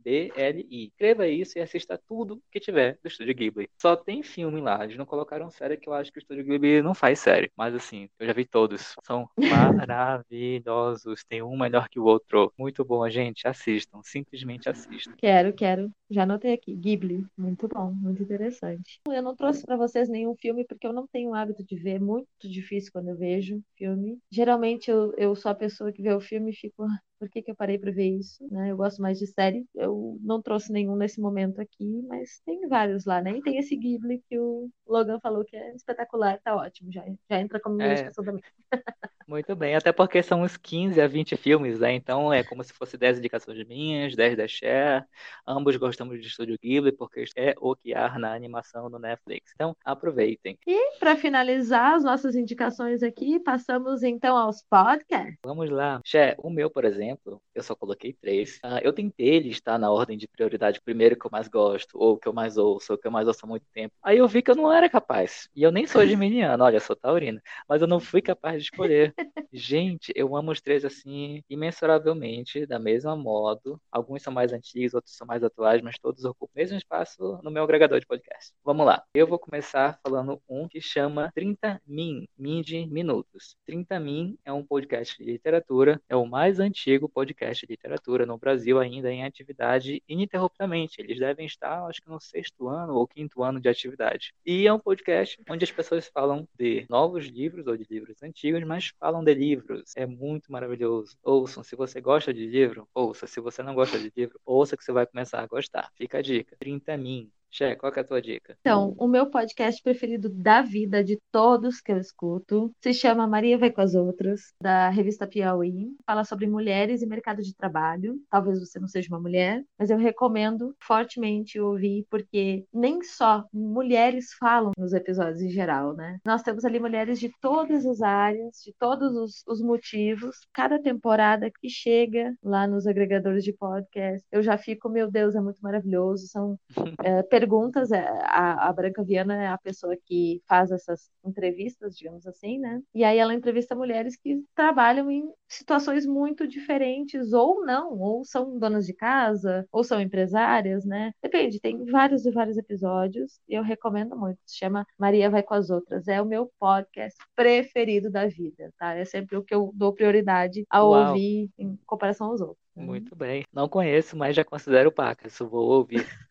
G-H-I-B-L-I. Escreva isso e assista tudo que tiver do Estúdio Ghibli. Só tem filme lá. Eles não colocaram série que eu acho que o Estúdio Ghibli não faz série. Mas assim, eu já vi todos. São [laughs] maravilhosos. Tem um melhor que o outro. Muito bom, gente. Assistam. Simplesmente assistam. Quero, quero. Já anotei aqui. Ghibli. Muito bom. Muito interessante. Eu não trouxe para vocês nenhum filme porque eu não tenho o hábito de ver. Muito difícil quando eu vejo filme. Geralmente eu, eu sou a pessoa que vê o filme e fico por que, que eu parei para ver isso, né? Eu gosto mais de série. Eu não trouxe nenhum nesse momento aqui, mas tem vários lá, né? E tem esse Ghibli que o Logan falou que é espetacular, tá ótimo, já, já entra como minha é. indicação também. [laughs] Muito bem, até porque são uns 15 a 20 filmes, né? Então é como se fosse 10 indicações minhas, 10 da Cher. Ambos gostamos de Estúdio Ghibli, porque é o que há na animação do Netflix. Então aproveitem. E para finalizar as nossas indicações aqui, passamos então aos podcasts. Vamos lá. Cher, o meu, por exemplo, eu só coloquei três. Uh, eu tentei listar na ordem de prioridade primeiro que eu mais gosto, ou que eu mais ouço, ou que eu mais ouço há muito tempo. Aí eu vi que eu não era capaz. E eu nem sou geminiano, olha, sou taurina. Mas eu não fui capaz de escolher. Gente, eu amo os três assim, imensuravelmente, da mesma modo. Alguns são mais antigos, outros são mais atuais, mas todos ocupam o mesmo espaço no meu agregador de podcast. Vamos lá. Eu vou começar falando um que chama 30 Min, Min de Minutos. 30 Min é um podcast de literatura, é o mais antigo podcast de literatura no Brasil ainda em atividade ininterruptamente. Eles devem estar, acho que no sexto ano ou quinto ano de atividade. E é um podcast onde as pessoas falam de novos livros ou de livros antigos, mas falam de livros. É muito maravilhoso. Ouçam, se você gosta de livro, ouça. Se você não gosta de livro, ouça que você vai começar a gostar. Fica a dica. 30 mim. Xé, qual que é a tua dica? Então, o meu podcast preferido da vida, de todos que eu escuto, se chama Maria Vai com as Outras, da revista Piauí. Fala sobre mulheres e mercado de trabalho. Talvez você não seja uma mulher, mas eu recomendo fortemente ouvir, porque nem só mulheres falam nos episódios em geral, né? Nós temos ali mulheres de todas as áreas, de todos os, os motivos. Cada temporada que chega lá nos agregadores de podcast, eu já fico, meu Deus, é muito maravilhoso. São é, [laughs] perguntas, é, a, a Branca Viana é a pessoa que faz essas entrevistas, digamos assim, né? E aí ela entrevista mulheres que trabalham em situações muito diferentes, ou não, ou são donas de casa, ou são empresárias, né? Depende, tem vários e vários episódios, e eu recomendo muito. Se chama Maria Vai com as Outras. É o meu podcast preferido da vida, tá? É sempre o que eu dou prioridade a Uau. ouvir em comparação aos outros. né? Muito bem. Não conheço, mas já considero pacas. Vou ouvir. [laughs]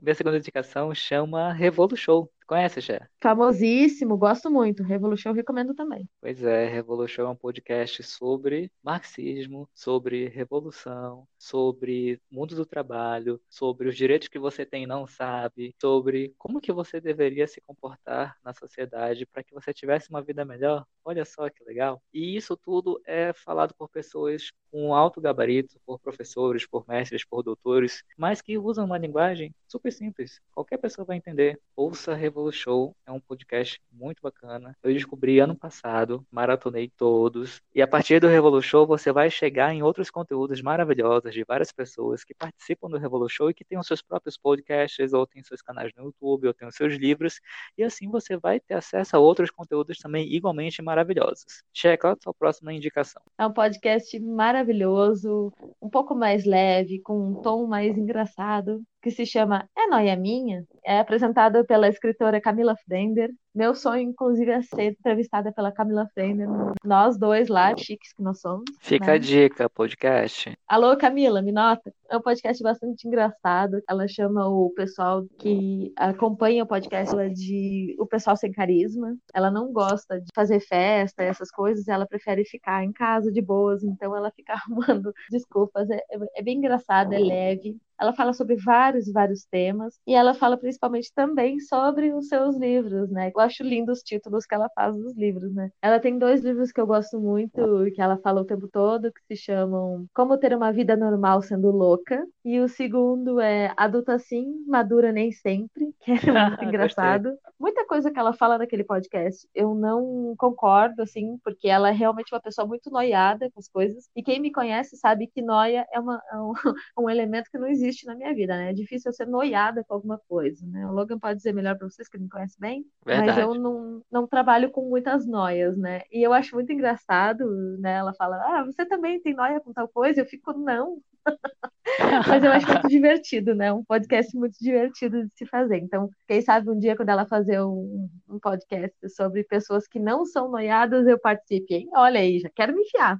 Minha segunda indicação chama Revolu Show. Conhece, Xé? Famosíssimo, gosto muito. Revolution recomendo também. Pois é, Revolution é um podcast sobre marxismo, sobre revolução, sobre mundo do trabalho, sobre os direitos que você tem e não sabe, sobre como que você deveria se comportar na sociedade para que você tivesse uma vida melhor. Olha só que legal. E isso tudo é falado por pessoas com alto gabarito, por professores, por mestres, por doutores, mas que usam uma linguagem super simples. Qualquer pessoa vai entender. Ouça Revolu Show, é um podcast muito bacana. Eu descobri ano passado, maratonei todos. E a partir do Revolu Show, você vai chegar em outros conteúdos maravilhosos de várias pessoas que participam do Revolu Show e que têm os seus próprios podcasts, ou têm seus canais no YouTube, ou têm os seus livros. E assim você vai ter acesso a outros conteúdos também igualmente maravilhosos. Checa a sua próxima indicação. É um podcast maravilhoso, um pouco mais leve, com um tom mais engraçado, que se chama É Noia Minha. É apresentado pela escritora Camila Frender. Meu sonho, inclusive, é ser entrevistada pela Camila Frender. Nós dois lá, chiques que nós somos. Fica né? a dica, podcast. Alô, Camila, me nota? É um podcast bastante engraçado. Ela chama o pessoal que acompanha o podcast de o pessoal sem carisma. Ela não gosta de fazer festa, essas coisas. Ela prefere ficar em casa de boas. Então ela fica [laughs] arrumando desculpas. É, é, é bem engraçado, é leve. Ela fala sobre vários e vários temas e ela fala principalmente também sobre os seus livros, né? Eu acho lindo os títulos que ela faz dos livros, né? Ela tem dois livros que eu gosto muito que ela fala o tempo todo, que se chamam Como Ter uma Vida Normal Sendo Louca e o segundo é Adulta Sim, Madura Nem Sempre, que é [laughs] muito engraçado. Muita coisa que ela fala naquele podcast eu não concordo, assim, porque ela é realmente uma pessoa muito noiada com as coisas e quem me conhece sabe que noia é, uma, é um, [laughs] um elemento que não existe existe na minha vida, né? É difícil eu ser noiada com alguma coisa, né? O Logan pode dizer melhor para vocês que me conhecem bem, Verdade. Mas eu não, não trabalho com muitas noias, né? E eu acho muito engraçado, né? Ela fala, ah, você também tem noia com tal coisa? Eu fico, não. [laughs] Mas eu acho muito divertido, né? Um podcast muito divertido de se fazer. Então, quem sabe um dia, quando ela fazer um, um podcast sobre pessoas que não são noiadas, eu participe, hein? Olha aí, já quero me enfiar.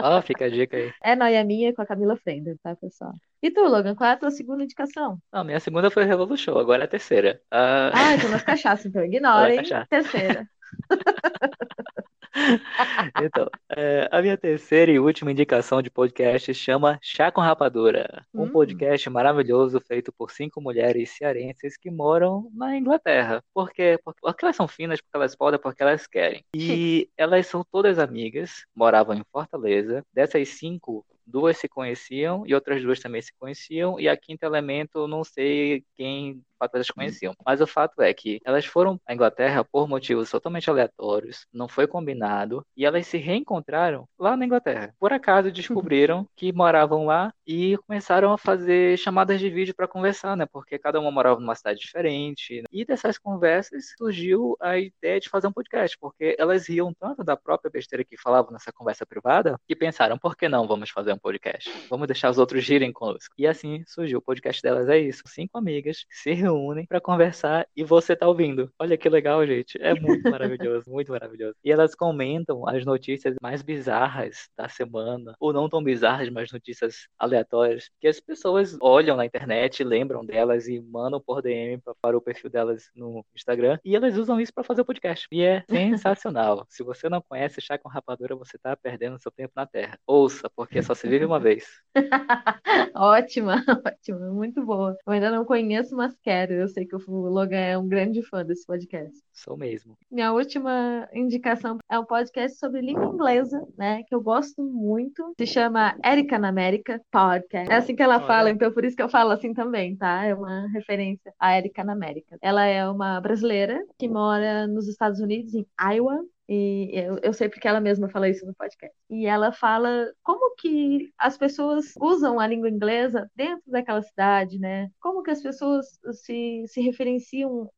Ó, fica a dica aí. É Noia Minha com a Camila Frender, tá, pessoal? E tu, Logan, qual é a tua segunda indicação? Não, minha segunda foi Revolu Show, agora é a terceira. Ah, Ah, então [laughs] nas cachaças, então ignorem. cachaça. Terceira. [laughs] [laughs] Então, é, a minha terceira e última indicação de podcast chama Chá com Rapadura, um Hum. podcast maravilhoso feito por cinco mulheres cearenses que moram na Inglaterra. Porque, porque elas são finas, porque elas podem, porque elas querem. E [laughs] elas são todas amigas, moravam em Fortaleza. Dessas cinco, duas se conheciam e outras duas também se conheciam. E a quinta elemento, eu não sei quem de fato elas conheciam. Mas o fato é que elas foram à Inglaterra por motivos totalmente aleatórios, não foi combinado, e elas se reencontraram lá na Inglaterra. Por acaso descobriram que moravam lá e começaram a fazer chamadas de vídeo para conversar, né? Porque cada uma morava numa cidade diferente. E dessas conversas surgiu a ideia de fazer um podcast, porque elas riam tanto da própria besteira que falavam nessa conversa privada que pensaram, por que não vamos fazer um podcast? Vamos deixar os outros rirem conosco. E assim surgiu o podcast delas, é isso. Cinco amigas se reúnem reúnem para conversar e você tá ouvindo. Olha que legal, gente. É muito maravilhoso, muito maravilhoso. E elas comentam as notícias mais bizarras da semana, ou não tão bizarras, mas notícias aleatórias, que as pessoas olham na internet, lembram delas e mandam por DM para o perfil delas no Instagram, e elas usam isso para fazer o podcast. E é [laughs] sensacional. Se você não conhece Chá com Rapadura, você tá perdendo seu tempo na Terra. Ouça, porque só se vive uma vez. [laughs] ótima, [laughs] ótima, muito boa. Eu ainda não conheço, mas quero. Eu sei que o Logan é um grande fã desse podcast. Sou mesmo. Minha última indicação é um podcast sobre língua inglesa, né? Que eu gosto muito. Se chama Erika na América Podcast. É assim que ela Olha. fala, então por isso que eu falo assim também, tá? É uma referência à Erika na América. Ela é uma brasileira que mora nos Estados Unidos, em Iowa, e eu, eu sei porque ela mesma fala isso no podcast. E ela fala como que as pessoas usam a língua inglesa dentro daquela cidade, né? Como que as pessoas se, se referenciam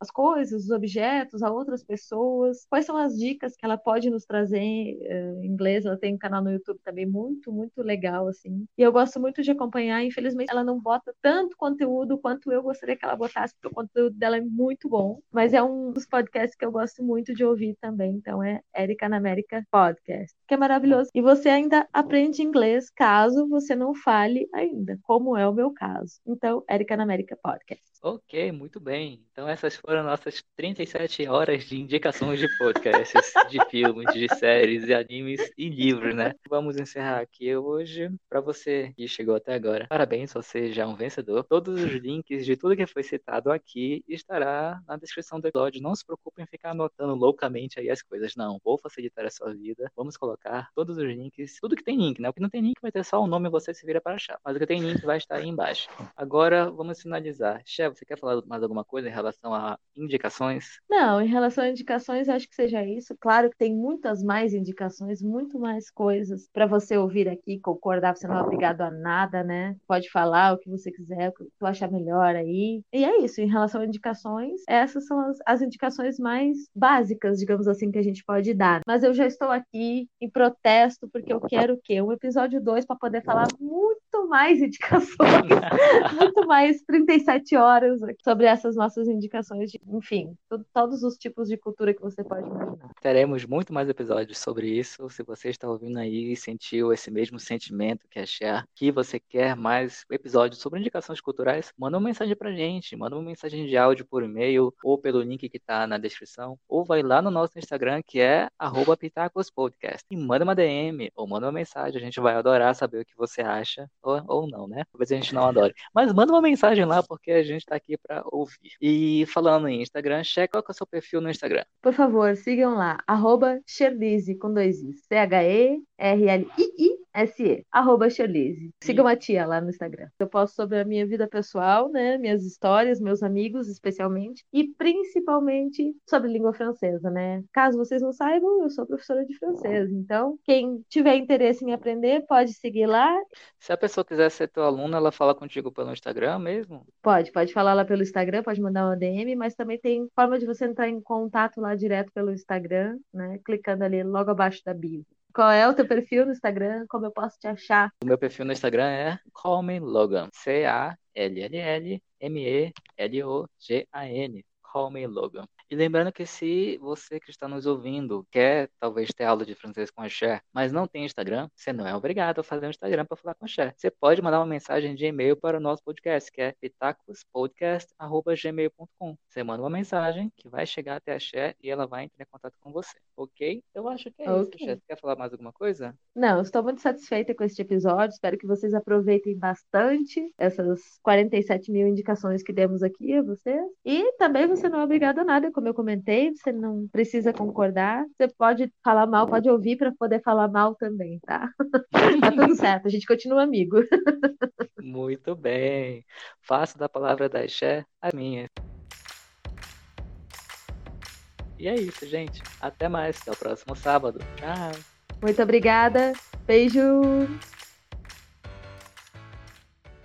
às coisas, os objetos, a outras pessoas. Quais são as dicas que ela pode nos trazer uh, em inglês? Ela tem um canal no YouTube também muito, muito legal, assim. E eu gosto muito de acompanhar. Infelizmente, ela não bota tanto conteúdo quanto eu gostaria que ela botasse, porque o conteúdo dela é muito bom. Mas é um dos podcasts que eu gosto muito de ouvir também também. Então é Erika na América Podcast, que é maravilhoso. E você ainda aprende inglês caso você não fale ainda, como é o meu caso. Então, Erika na América Podcast. Ok, muito bem. Então essas foram nossas 37 horas de indicações de podcasts, de [laughs] filmes, de séries, de animes e livros, né? Vamos encerrar aqui hoje. Para você que chegou até agora, parabéns, você já é um vencedor. Todos os links de tudo que foi citado aqui estará na descrição do episódio. Não se preocupe em ficar anotando loucamente aí as coisas. Não, vou facilitar a sua vida. Vamos colocar todos os links, tudo que tem link, né? O que não tem link vai ter só o nome e você se vira para achar. Mas o que tem link vai estar aí embaixo. Agora vamos finalizar. Chef, você quer falar mais alguma coisa em relação a indicações? Não, em relação a indicações, acho que seja isso. Claro que tem muitas mais indicações, muito mais coisas para você ouvir aqui, concordar, você não é obrigado a nada, né? Pode falar o que você quiser, o que tu achar melhor aí. E é isso, em relação a indicações, essas são as, as indicações mais básicas, digamos assim, que a gente pode dar. Mas eu já estou aqui em protesto, porque eu quero o quê? Um episódio 2 para poder falar muito mais indicações, [laughs] muito mais 37 horas sobre essas nossas indicações, de, enfim, todos os tipos de cultura que você pode imaginar. Teremos muito mais episódios sobre isso. Se você está ouvindo aí e sentiu esse mesmo sentimento que é Cher, que você quer mais episódios sobre indicações culturais, manda uma mensagem pra gente, manda uma mensagem de áudio por e-mail ou pelo link que está na descrição, ou vai lá no nosso Instagram que é @pitacospodcast e manda uma DM ou manda uma mensagem. A gente vai adorar saber o que você acha ou, ou não, né? Talvez a gente não adore, mas manda uma mensagem lá porque a gente está aqui para ouvir. E falando em Instagram, checa qual é o seu perfil no Instagram. Por favor, sigam lá, arroba com dois Is. C-H-E-R-L-I-I S-E, arroba Charlize. Siga uma tia lá no Instagram. Eu posto sobre a minha vida pessoal, né? Minhas histórias, meus amigos, especialmente, e principalmente sobre língua francesa, né? Caso vocês não saibam, eu sou professora de francês. Então, quem tiver interesse em aprender, pode seguir lá. Se a pessoa quiser ser tua aluna, ela fala contigo pelo Instagram mesmo? Pode, pode falar lá pelo Instagram, pode mandar uma DM, mas também tem forma de você entrar em contato lá direto pelo Instagram, né? Clicando ali logo abaixo da bio. Qual é o teu perfil no Instagram? Como eu posso te achar? O meu perfil no Instagram é Logan. C-A-L-L-L-M-E-L-O-G-A-N. Callme Logan. E lembrando que se você que está nos ouvindo quer talvez ter aula de francês com a Cher, mas não tem Instagram, você não é obrigado a fazer um Instagram para falar com a Cher. Você pode mandar uma mensagem de e-mail para o nosso podcast, que é pitacospodcast.gmail.com. Você manda uma mensagem que vai chegar até a Cher e ela vai entrar em contato com você, ok? Eu acho que é okay. isso, Cher. Você quer falar mais alguma coisa? Não, estou muito satisfeita com este episódio. Espero que vocês aproveitem bastante essas 47 mil indicações que demos aqui a vocês. E também você não é obrigado a nada como eu comentei, você não precisa concordar. Você pode falar mal, pode ouvir para poder falar mal também, tá? [laughs] tá tudo certo, a gente continua amigo. Muito bem. Faço da palavra da Xé a minha. E é isso, gente. Até mais. Até o próximo sábado. Tchau. Muito obrigada. Beijo.